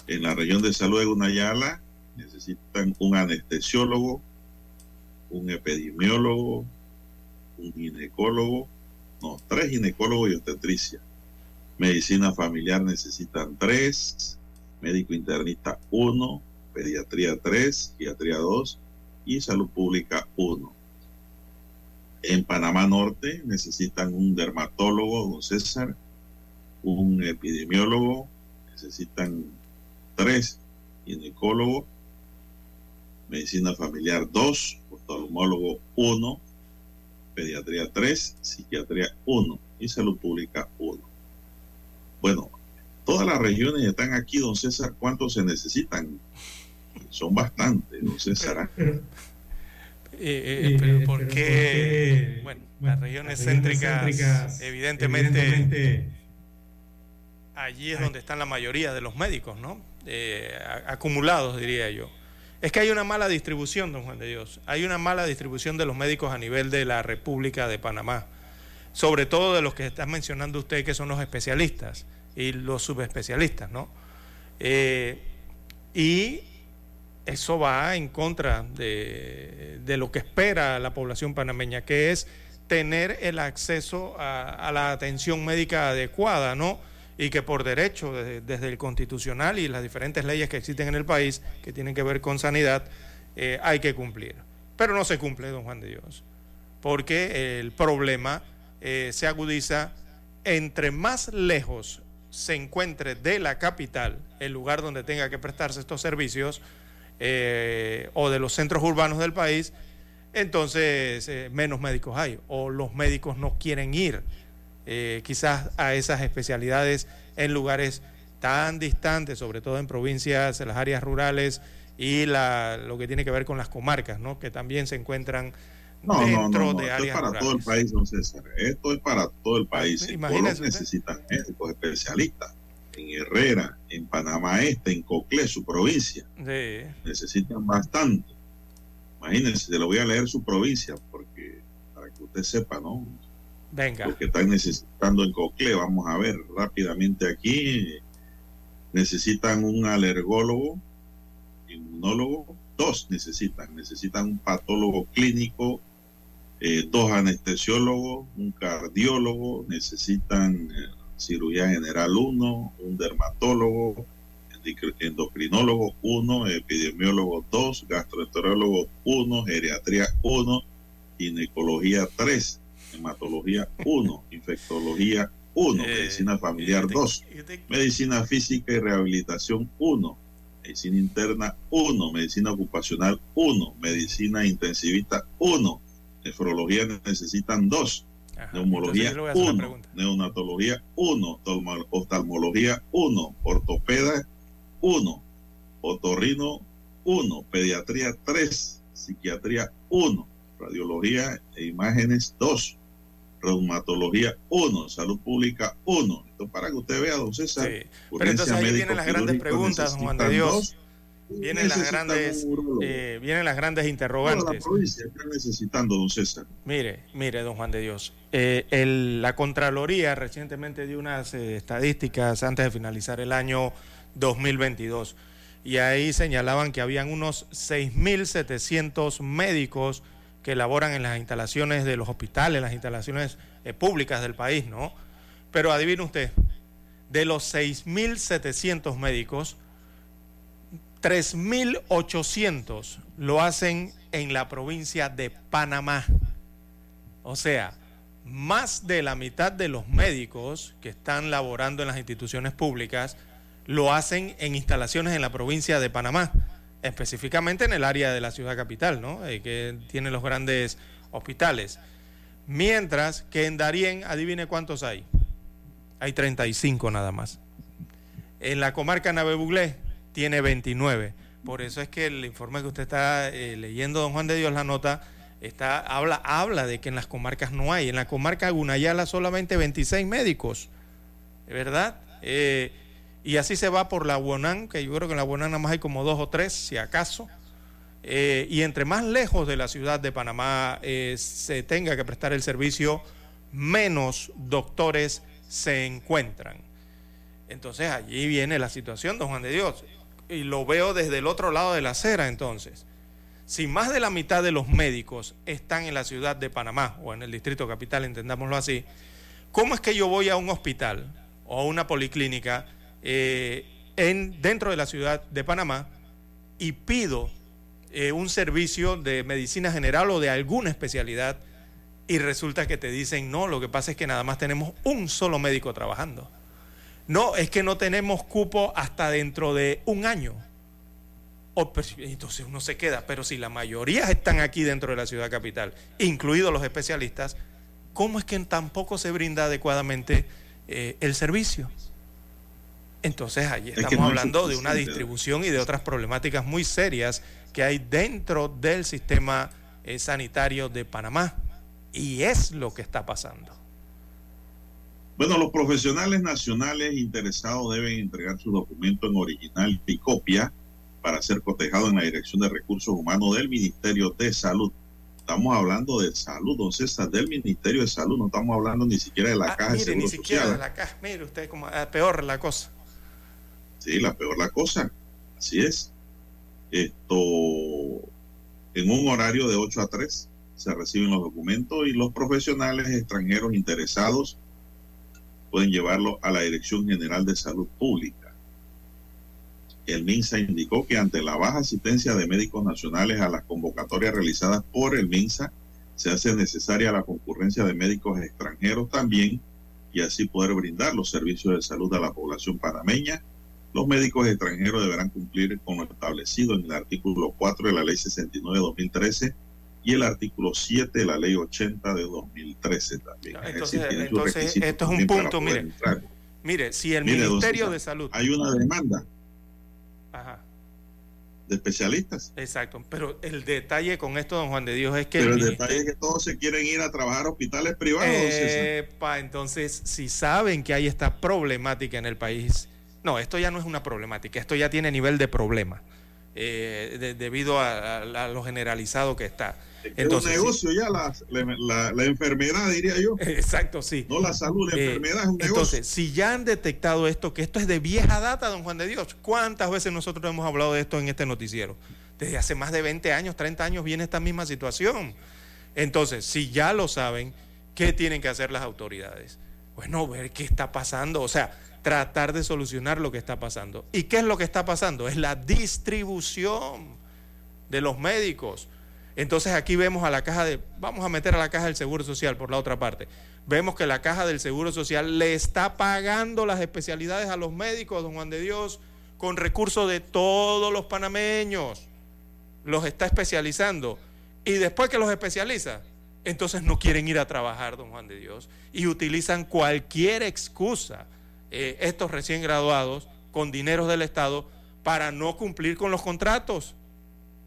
En la región de salud de Gunayala necesitan un anestesiólogo, un epidemiólogo, un ginecólogo, no, tres ginecólogos y obstetricia. Medicina familiar necesitan tres, médico internista uno, pediatría tres, psiquiatría dos y salud pública uno. En Panamá Norte necesitan un dermatólogo, don César, un epidemiólogo, necesitan tres ginecólogos, medicina familiar dos, oftalmólogo uno, pediatría tres, psiquiatría uno y salud pública uno. Bueno, todas las regiones están aquí, don César, ¿cuántos se necesitan? Son bastantes, don César. Eh, pero ¿por qué? Bueno, las regiones céntricas, evidentemente, allí es donde están la mayoría de los médicos, ¿no? Eh, acumulados, diría yo. Es que hay una mala distribución, don Juan de Dios. Hay una mala distribución de los médicos a nivel de la República de Panamá. Sobre todo de los que está mencionando usted, que son los especialistas y los subespecialistas, ¿no? Eh, y eso va en contra de, de, lo que espera la población panameña, que es tener el acceso a, la atención médica adecuada, ¿no? y que por derecho, desde, desde, el constitucional y las diferentes leyes que existen en el país que tienen que ver con sanidad, eh, hay que cumplir. Pero no se cumple, don Juan de Dios, porque el problema eh, se agudiza entre más lejos se encuentre de la capital, el lugar donde tenga que prestarse estos servicios, eh, o de los centros urbanos del país, entonces menos médicos hay, o los médicos no quieren ir eh, quizás a esas especialidades en lugares tan distantes, sobre todo en provincias, en las áreas rurales y la, lo que tiene que ver con las comarcas, ¿no? que también se encuentran no, dentro no, no, de Esto áreas es para todo el país, don César. Esto es para todo el país. En Imagínese Colo necesitan médicos especialistas. En Herrera, en Panamá Este, en Coclé, su provincia. Sí. Necesitan bastante. Imagínense, se lo voy a leer su provincia, porque para que usted sepa, ¿no? Venga. Lo que están necesitando en Coclé, vamos a ver rápidamente aquí. Necesitan un alergólogo, inmunólogo, dos necesitan. Necesitan un patólogo clínico, eh, dos anestesiólogos, un cardiólogo, necesitan eh, cirugía general uno, un dermatólogo, endoc- endocrinólogo uno, epidemiólogo dos, gastroenterólogo uno, geriatría uno, ginecología tres, hematología uno, infectología uno, medicina familiar dos, medicina física y rehabilitación uno, medicina interna uno, medicina ocupacional uno, medicina intensivista uno, nefrología necesitan dos, neumología entonces yo le voy a hacer una 1, pregunta. neonatología 1, oftalmología 1, ortopeda 1, otorrino 1, pediatría 3, psiquiatría 1, radiología e imágenes 2, reumatología 1, salud pública 1. Esto para que usted vea, don César. Sí. Pero entonces ahí vienen las grandes preguntas, Juan de Dios. Vienen las grandes, eh, vienen las grandes Toda la interrogantes. provincia está necesitando, don César. Mire, mire, don Juan de Dios. Eh, el- la Contraloría recientemente dio unas eh, estadísticas antes de finalizar el año 2022 y ahí señalaban que habían unos 6.700 médicos que laboran en las instalaciones de los hospitales, las instalaciones eh, públicas del país, ¿no? Pero adivine usted, de los 6.700 médicos, 3.800 lo hacen en la provincia de Panamá. O sea, más de la mitad de los médicos que están laborando en las instituciones públicas lo hacen en instalaciones en la provincia de Panamá, específicamente en el área de la ciudad capital, ¿no? Eh, que tiene los grandes hospitales. Mientras que en Darién, adivine cuántos hay. Hay 35 nada más. En la comarca Navebuglé tiene 29. Por eso es que el informe que usted está eh, leyendo, don Juan de Dios, la nota, está, habla, habla de que en las comarcas no hay. En la comarca Gunayala solamente 26 médicos. ¿Verdad? Eh, y así se va por la Buonán, que yo creo que en la Buonán nada más hay como dos o tres, si acaso. Eh, y entre más lejos de la ciudad de Panamá se tenga que prestar el servicio, menos doctores se encuentran. Entonces allí viene la situación, don Juan de Dios. Y lo veo desde el otro lado de la acera entonces. Si más de la mitad de los médicos están en la ciudad de Panamá o en el distrito capital, entendámoslo así, ¿cómo es que yo voy a un hospital o a una policlínica eh, en, dentro de la ciudad de Panamá y pido eh, un servicio de medicina general o de alguna especialidad y resulta que te dicen, no, lo que pasa es que nada más tenemos un solo médico trabajando. No, es que no tenemos cupo hasta dentro de un año. O, pues, entonces uno se queda, pero si la mayoría están aquí dentro de la ciudad capital, incluidos los especialistas, ¿cómo es que tampoco se brinda adecuadamente eh, el servicio? Entonces allí que estamos no hablando de una distribución y de otras problemáticas muy serias que hay dentro del sistema eh, sanitario de Panamá. Y es lo que está pasando. Bueno, los profesionales nacionales interesados deben entregar su documento en original y copia para ser cotejado en la Dirección de Recursos Humanos del Ministerio de Salud. Estamos hablando de salud, don César, del Ministerio de Salud, no estamos hablando ni siquiera de la Ah, Caja de mire, ni Seguro siquiera Social. de la caja. Mire usted, como ah, peor la cosa. Sí, la peor la cosa. Así es. Esto, en un horario de 8 a 3 se reciben los documentos y los profesionales extranjeros interesados pueden llevarlo a la Dirección General de Salud Pública. El MINSA indicó que ante la baja asistencia de médicos nacionales a las convocatorias realizadas por el MINSA, se hace necesaria la concurrencia de médicos extranjeros también y así poder brindar los servicios de salud a la población panameña los médicos extranjeros deberán cumplir con lo establecido en el artículo 4 de la Ley 69 de 2013 y el artículo 7 de la Ley 80 de 2013 también. Es Entonces, decir, tienen sus entonces esto es un punto, mire. entrar. Mire, si el Mire, Ministerio de Salud. Hay una demanda Ajá. de especialistas. Exacto, pero el detalle con esto, don Juan de Dios, es que... Pero el, detalle es que todos se quieren ir a trabajar a hospitales privados. Epa, entonces, si saben que hay esta problemática en el país, no, esto ya no es una problemática, esto ya tiene nivel de problema, eh, debido a, lo generalizado que está. Entonces, es un negocio ya la, la, enfermedad, diría yo. Exacto, sí. No la salud, la eh, enfermedad es un negocio. Entonces, si ya han detectado esto, que esto es de vieja data, don Juan de Dios, ¿cuántas veces nosotros hemos hablado de esto en este noticiero? Desde hace más de 20 años, 30 años viene esta misma situación. Entonces, si ya lo saben, ¿qué tienen que hacer las autoridades? Bueno, ver qué está pasando, o sea, tratar de solucionar lo que está pasando. ¿Y qué es lo que está pasando? Es la distribución de los médicos entonces aquí vemos a la caja de, vamos a meter a la caja del Seguro Social por la otra parte. Vemos que la caja del Seguro Social le está pagando las especialidades a los médicos, don Juan de Dios, con recursos de todos los panameños. Los está especializando. Y después que los especializa, entonces no quieren ir a trabajar, don Juan de Dios. Y utilizan cualquier excusa, eh, estos recién graduados, con dineros del Estado, para no cumplir con los contratos.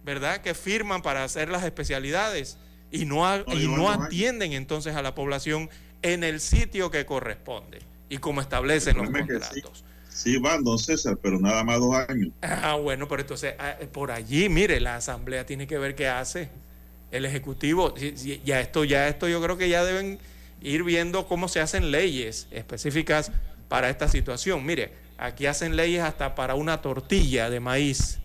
¿Verdad? Que firman para hacer las especialidades y no, y no atienden entonces a la población en el sitio que corresponde y como establecen los contratos. Sí, van, don César, pero nada más dos años. Ah, bueno, pero entonces ah, por allí, mire, la asamblea tiene que ver qué hace. El ejecutivo, ya esto, ya esto, yo creo que ya deben ir viendo cómo se hacen leyes específicas para esta situación. Mire, aquí hacen leyes hasta para una tortilla de maíz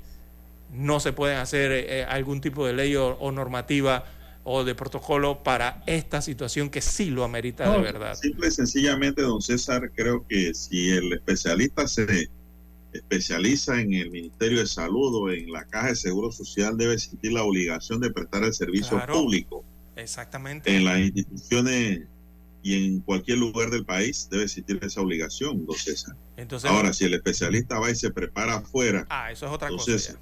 no se pueden hacer eh, algún tipo de ley o, normativa o de protocolo para esta situación que sí lo amerita de verdad. Simple y sencillamente, don César, creo que si el especialista se especializa en el Ministerio de Salud o en la Caja de Seguro Social, debe sentir la obligación de prestar el servicio público. Exactamente. En las instituciones y en cualquier lugar del país debe existir esa obligación, don César. Entonces, Ahora, si el especialista va y se prepara afuera, ah, eso es otra cosa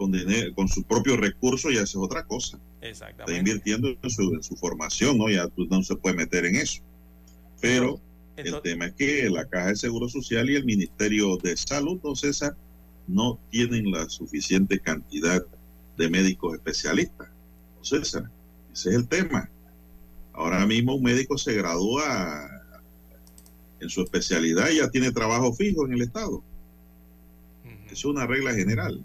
con, dinero, con su propio recurso ya es otra cosa. Exactamente. Está invirtiendo en su, formación, ¿no? Ya no se puede meter en eso. Pero el tema es que la Caja de Seguro Social y el Ministerio de Salud, don César, no tienen la suficiente cantidad de médicos especialistas. Don César, ese es el tema. Ahora mismo un médico se gradúa en su especialidad y ya tiene trabajo fijo en el Estado. Es una regla general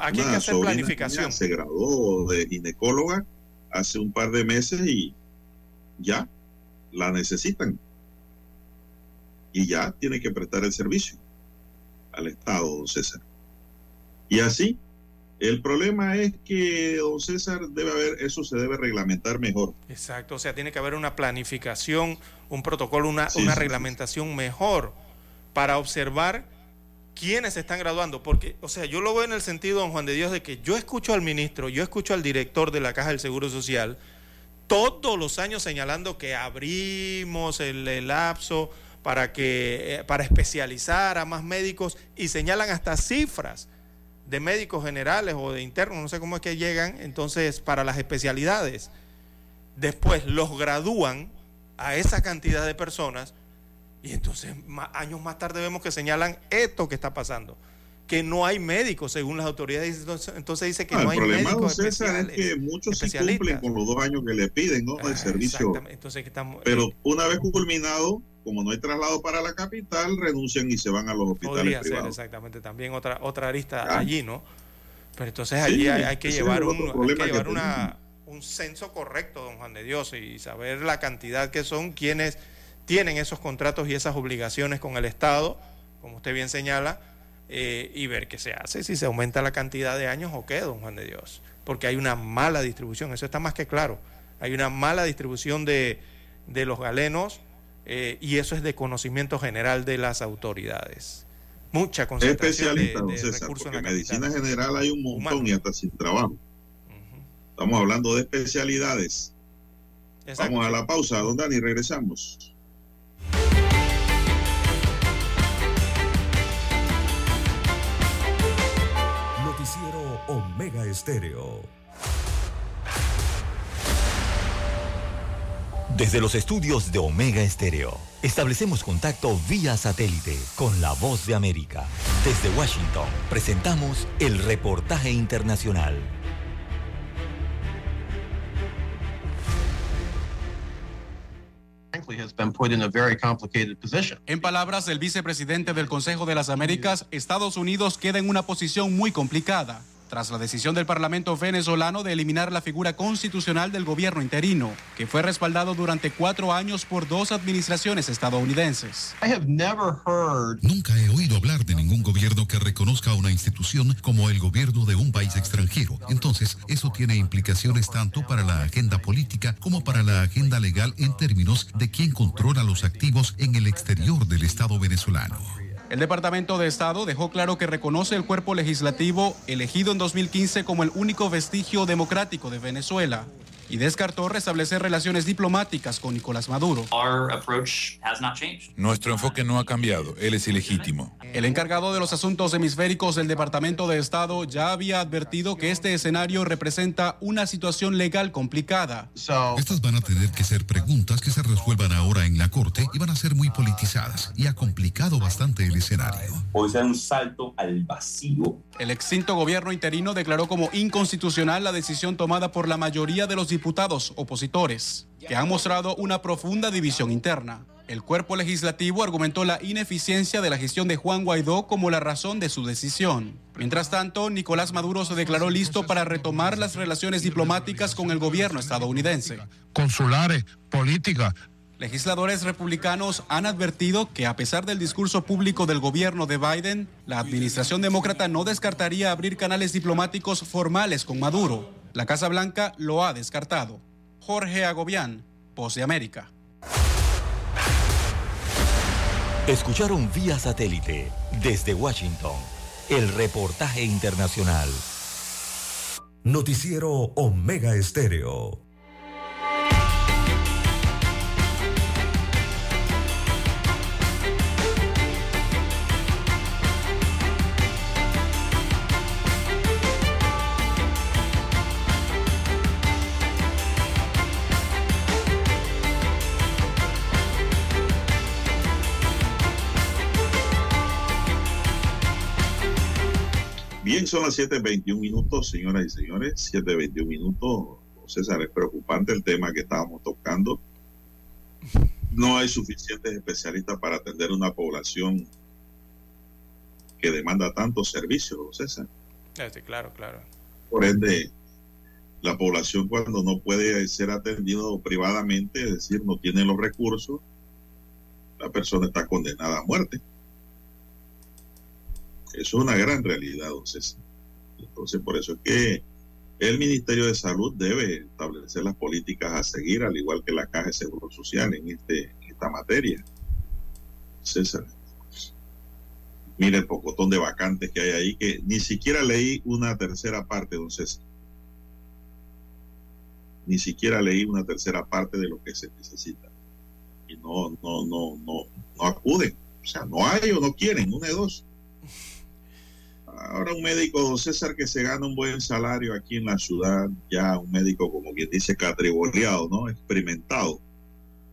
aquí hay que hacer planificación. Se graduó de ginecóloga hace un par de meses y ya la necesitan. Y ya tiene que prestar el servicio al Estado, don César. Y así, el problema es que, don César, debe haber, eso se debe reglamentar mejor. Exacto, o sea, tiene que haber una planificación, un protocolo, una, una reglamentación mejor para observar quiénes están graduando, porque, o sea, yo lo veo en el sentido, don Juan de Dios, de que yo escucho al ministro, yo escucho al director de la Caja del Seguro Social, todos los años señalando que abrimos el, lapso para que eh, para especializar a más médicos y señalan hasta cifras de médicos generales o de internos, no sé cómo es que llegan, entonces para las especialidades. Después los gradúan a esa cantidad de personas y entonces años más tarde vemos que señalan esto que está pasando, que no hay médicos según las autoridades. Entonces, dice que no, hay médicos es que muchos sí cumplen con los dos años que le piden, ¿no? El ah, servicio. Entonces, estamos, Pero una vez culminado, como no hay traslado para la capital, renuncian y se van a los hospitales privados. exactamente, también otra otra arista allí, ¿no? Pero entonces allí hay, que llevar, un, hay que llevar una, un censo correcto, don Juan de Dios, y saber la cantidad que son quienes tienen esos contratos y esas obligaciones con el Estado, como usted bien señala, eh, y ver qué se hace, si se aumenta la cantidad de años o qué, don Juan de Dios. Porque hay una mala distribución, eso está más que claro. Hay una mala distribución de, los galenos eh, y eso es de conocimiento general de las autoridades. Mucha concentración de, recursos en la medicina general hay un montón y hasta sin trabajo. Estamos hablando de especialidades. Vamos a la pausa, don Dani, regresamos. Omega Estéreo. Desde los estudios de Omega Estéreo, establecemos contacto vía satélite con la voz de América. Desde Washington, presentamos el reportaje internacional. En palabras del vicepresidente del Consejo de las Américas, Estados Unidos queda en una posición muy complicada tras la decisión del Parlamento venezolano de eliminar la figura constitucional del gobierno interino, que fue respaldado durante cuatro años por dos administraciones estadounidenses. Nunca he oído hablar de ningún gobierno que reconozca una institución como el gobierno de un país extranjero. Entonces, eso tiene implicaciones tanto para la agenda política como para la agenda legal en términos de quién controla los activos en el exterior del Estado venezolano. El Departamento de Estado dejó claro que reconoce el cuerpo legislativo elegido en 2015 como el único vestigio democrático de Venezuela y descartó restablecer relaciones diplomáticas con Nicolás Maduro. Nuestro enfoque no ha cambiado, él es ilegítimo. El encargado de los asuntos hemisféricos del Departamento de Estado ya había advertido que este escenario representa una situación legal complicada. Estas van a tener que ser preguntas que se resuelvan ahora en la Corte y van a ser muy politizadas y ha complicado bastante el escenario. Puede ser un salto al vacío. El extinto gobierno interino declaró como inconstitucional la decisión tomada por la mayoría de los diputados opositores, que han mostrado una profunda división interna. El cuerpo legislativo argumentó la ineficiencia de la gestión de Juan Guaidó como la razón de su decisión. Mientras tanto, Nicolás Maduro se declaró listo para retomar las relaciones diplomáticas con el gobierno estadounidense. Consulares, políticas, Legisladores republicanos han advertido que a pesar del discurso público del gobierno de Biden, la administración demócrata no descartaría abrir canales diplomáticos formales con Maduro. La Casa Blanca lo ha descartado. Jorge Agobián, Voz de América. Escucharon vía satélite desde Washington el reportaje internacional. Noticiero Omega Estéreo. Bien, son las 7.21 minutos, señoras y señores. 7.21 minutos. César, es preocupante el tema que estábamos tocando. No hay suficientes especialistas para atender una población que demanda tantos servicios, César. Sí, claro, claro. Por ende, la población cuando no puede ser atendido privadamente, es decir, no tiene los recursos, la persona está condenada a muerte. Es una gran realidad, entonces. Entonces, por eso es que el Ministerio de Salud debe establecer las políticas a seguir, al igual que la Caja de Seguro Social en, este, esta materia. César. Mire el pocotón de vacantes que hay ahí, que ni siquiera leí una tercera parte, don César. Ni siquiera leí una tercera parte de lo que se necesita. Y no, no, no, no, no acuden. O sea, no hay o no quieren, una de dos. Ahora un médico, César, que se gana un buen salario aquí en la ciudad, ya un médico como quien dice catriboleado, ¿no? Experimentado.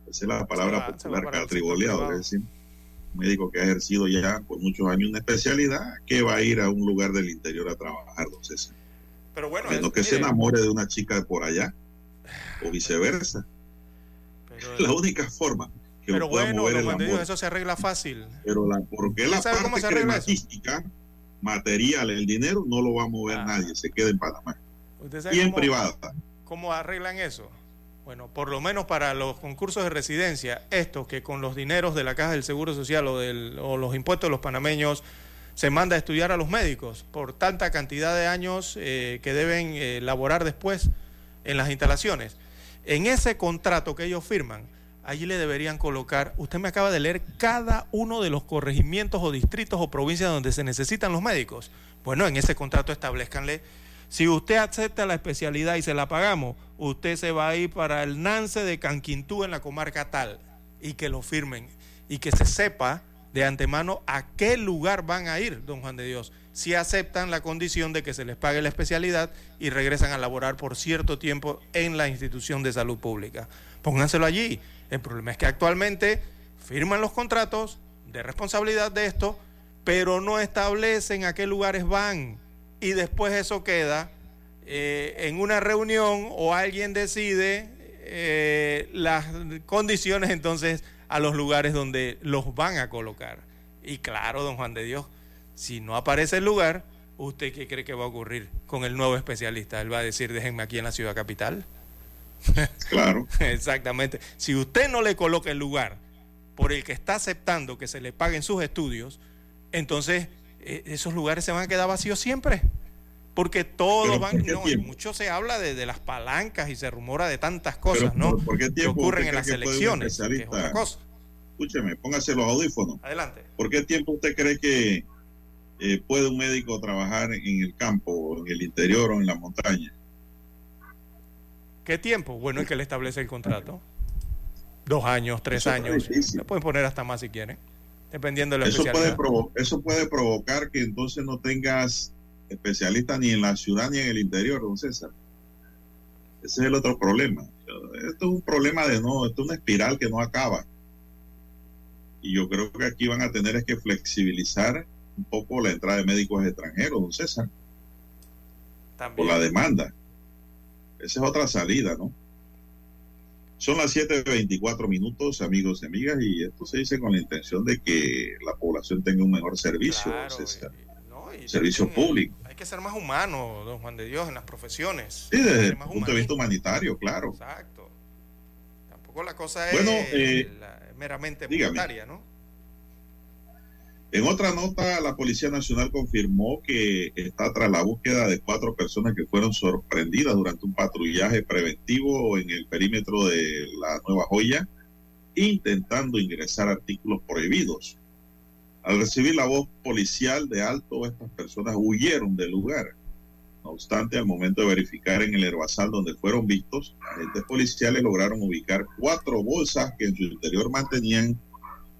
Esa es la palabra popular, catriboleado, es decir, un médico que ha ejercido ya por muchos años una especialidad, que va a ir a un lugar del interior a trabajar, don César. Pero bueno, A menos es- que se enamore de una chica por allá, o viceversa. la única forma que pero pueda bueno, mover el amor. Eso se arregla fácil. Pero la, porque la ¿Sabe cómo parte arregla eso? Material, el dinero, no lo va a mover nadie, se queda en Panamá. ¿Usted sabe Y en privada. ¿Cómo arreglan eso? Bueno, por lo menos para los concursos de residencia, estos que con los dineros de la Caja del Seguro Social o, del, o los impuestos de los panameños se manda a estudiar a los médicos por tanta cantidad de años eh, que deben eh, laborar después en las instalaciones. En ese contrato que ellos firman, allí le deberían colocar, usted me acaba de leer cada uno de los corregimientos o distritos o provincias donde se necesitan los médicos. Bueno, en ese contrato establezcanle si usted acepta la especialidad y se la pagamos, usted se va a ir para el Nance de Canquintú en la comarca tal y que lo firmen y que se sepa de antemano a qué lugar van a ir, don Juan de Dios. si aceptan la condición de que se les pague la especialidad y regresan a laborar por cierto tiempo en la institución de salud pública. Pónganselo allí. El problema es que actualmente firman los contratos de responsabilidad de esto, pero no establecen a qué lugares van y después eso queda eh, en una reunión o alguien decide eh, las condiciones entonces a los lugares donde los van a colocar. Y claro, don Juan de Dios, si no aparece el lugar, ¿usted qué cree que va a ocurrir con el nuevo especialista? Él va a decir, déjenme aquí en la ciudad capital. Claro. Exactamente. Si usted no le coloca el lugar por el que está aceptando que se le paguen sus estudios, entonces eh, esos lugares se van a quedar vacíos siempre. Porque todos van, no, mucho se habla de, las palancas y se rumora de tantas cosas, ¿no? ¿por qué que ocurren en las elecciones. Que Escúcheme, póngase los audífonos. Adelante. ¿Por qué tiempo usted cree que eh, puede un médico trabajar en el campo, en el interior o en la montaña? ¿Qué tiempo? Bueno, es que le establece el contrato. Dos años, tres años. Le pueden poner hasta más si quieren, dependiendo de la eso puede, eso puede provocar que entonces no tengas especialistas ni en la ciudad ni en el interior, don César. Ese es el otro problema. Esto es un problema de no, esto es una espiral que no acaba. Y yo creo que aquí van a tener es que flexibilizar un poco la entrada de médicos extranjeros, don César. Por la demanda. Esa es otra salida, ¿no? Son las 7.24 minutos, amigos y amigas, y esto se dice con la intención de que la población tenga un mejor servicio, servicio público. Hay que ser más humano, don Juan de Dios, en las profesiones. Sí, desde el punto de vista humanitario, claro. Exacto. Tampoco la cosa es bueno, eh, meramente monetaria, ¿no? En otra nota, la Policía Nacional confirmó que está tras la búsqueda de cuatro personas que fueron sorprendidas durante un patrullaje preventivo en el perímetro de la Nueva Joya, intentando ingresar artículos prohibidos. Al recibir la voz policial de alto, estas personas huyeron del lugar. No obstante, al momento de verificar en el herbazal donde fueron vistos, agentes policiales lograron ubicar cuatro bolsas que en su interior mantenían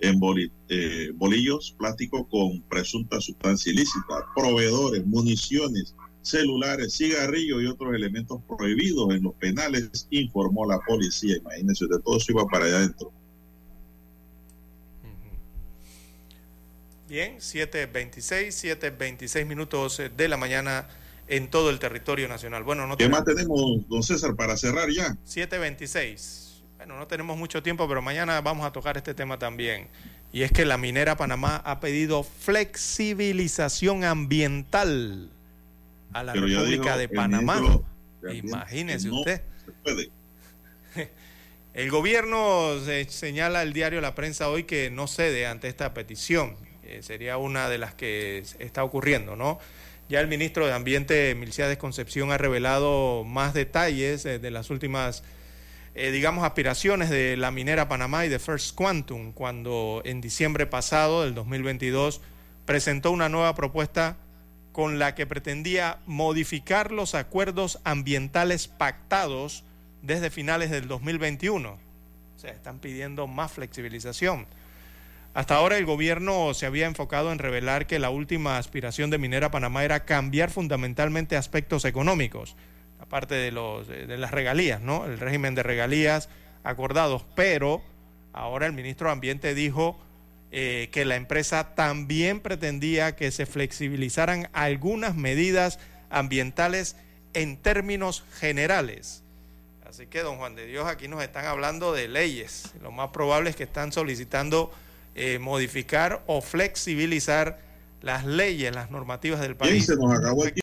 en eh, bolillos plásticos con presunta sustancia ilícita, proveedores, municiones, celulares, cigarrillos y otros elementos prohibidos en los penales, informó la policía. Imagínense, de todo eso iba para allá adentro. Bien, 7.26, 7.26 minutos de la mañana en todo el territorio nacional. Bueno, no ¿Qué más tenemos, don César, para cerrar ya? 7.26. Bueno, no tenemos mucho tiempo, pero mañana vamos a tocar este tema también. Y es que la minera Panamá ha pedido flexibilización ambiental a la República de Panamá. Imagínese usted. El gobierno señala el diario La Prensa hoy que no cede ante esta petición. Eh, sería una de las que está ocurriendo, ¿no? Ya el ministro de Ambiente, Milciades Concepción, ha revelado más detalles eh, de las últimas eh, digamos, aspiraciones de la minera Panamá y de First Quantum, cuando en diciembre pasado del 2022 presentó una nueva propuesta con la que pretendía modificar los acuerdos ambientales pactados desde finales del 2021. O sea, están pidiendo más flexibilización. Hasta ahora el gobierno se había enfocado en revelar que la última aspiración de Minera Panamá era cambiar fundamentalmente aspectos económicos aparte de, los, de las regalías, ¿no? El régimen de regalías acordados, pero ahora el ministro de Ambiente dijo eh, que la empresa también pretendía que se flexibilizaran algunas medidas ambientales en términos generales. Así que, don Juan de Dios, aquí nos están hablando de leyes. Lo más probable es que están solicitando eh, modificar o flexibilizar las leyes, las normativas del país.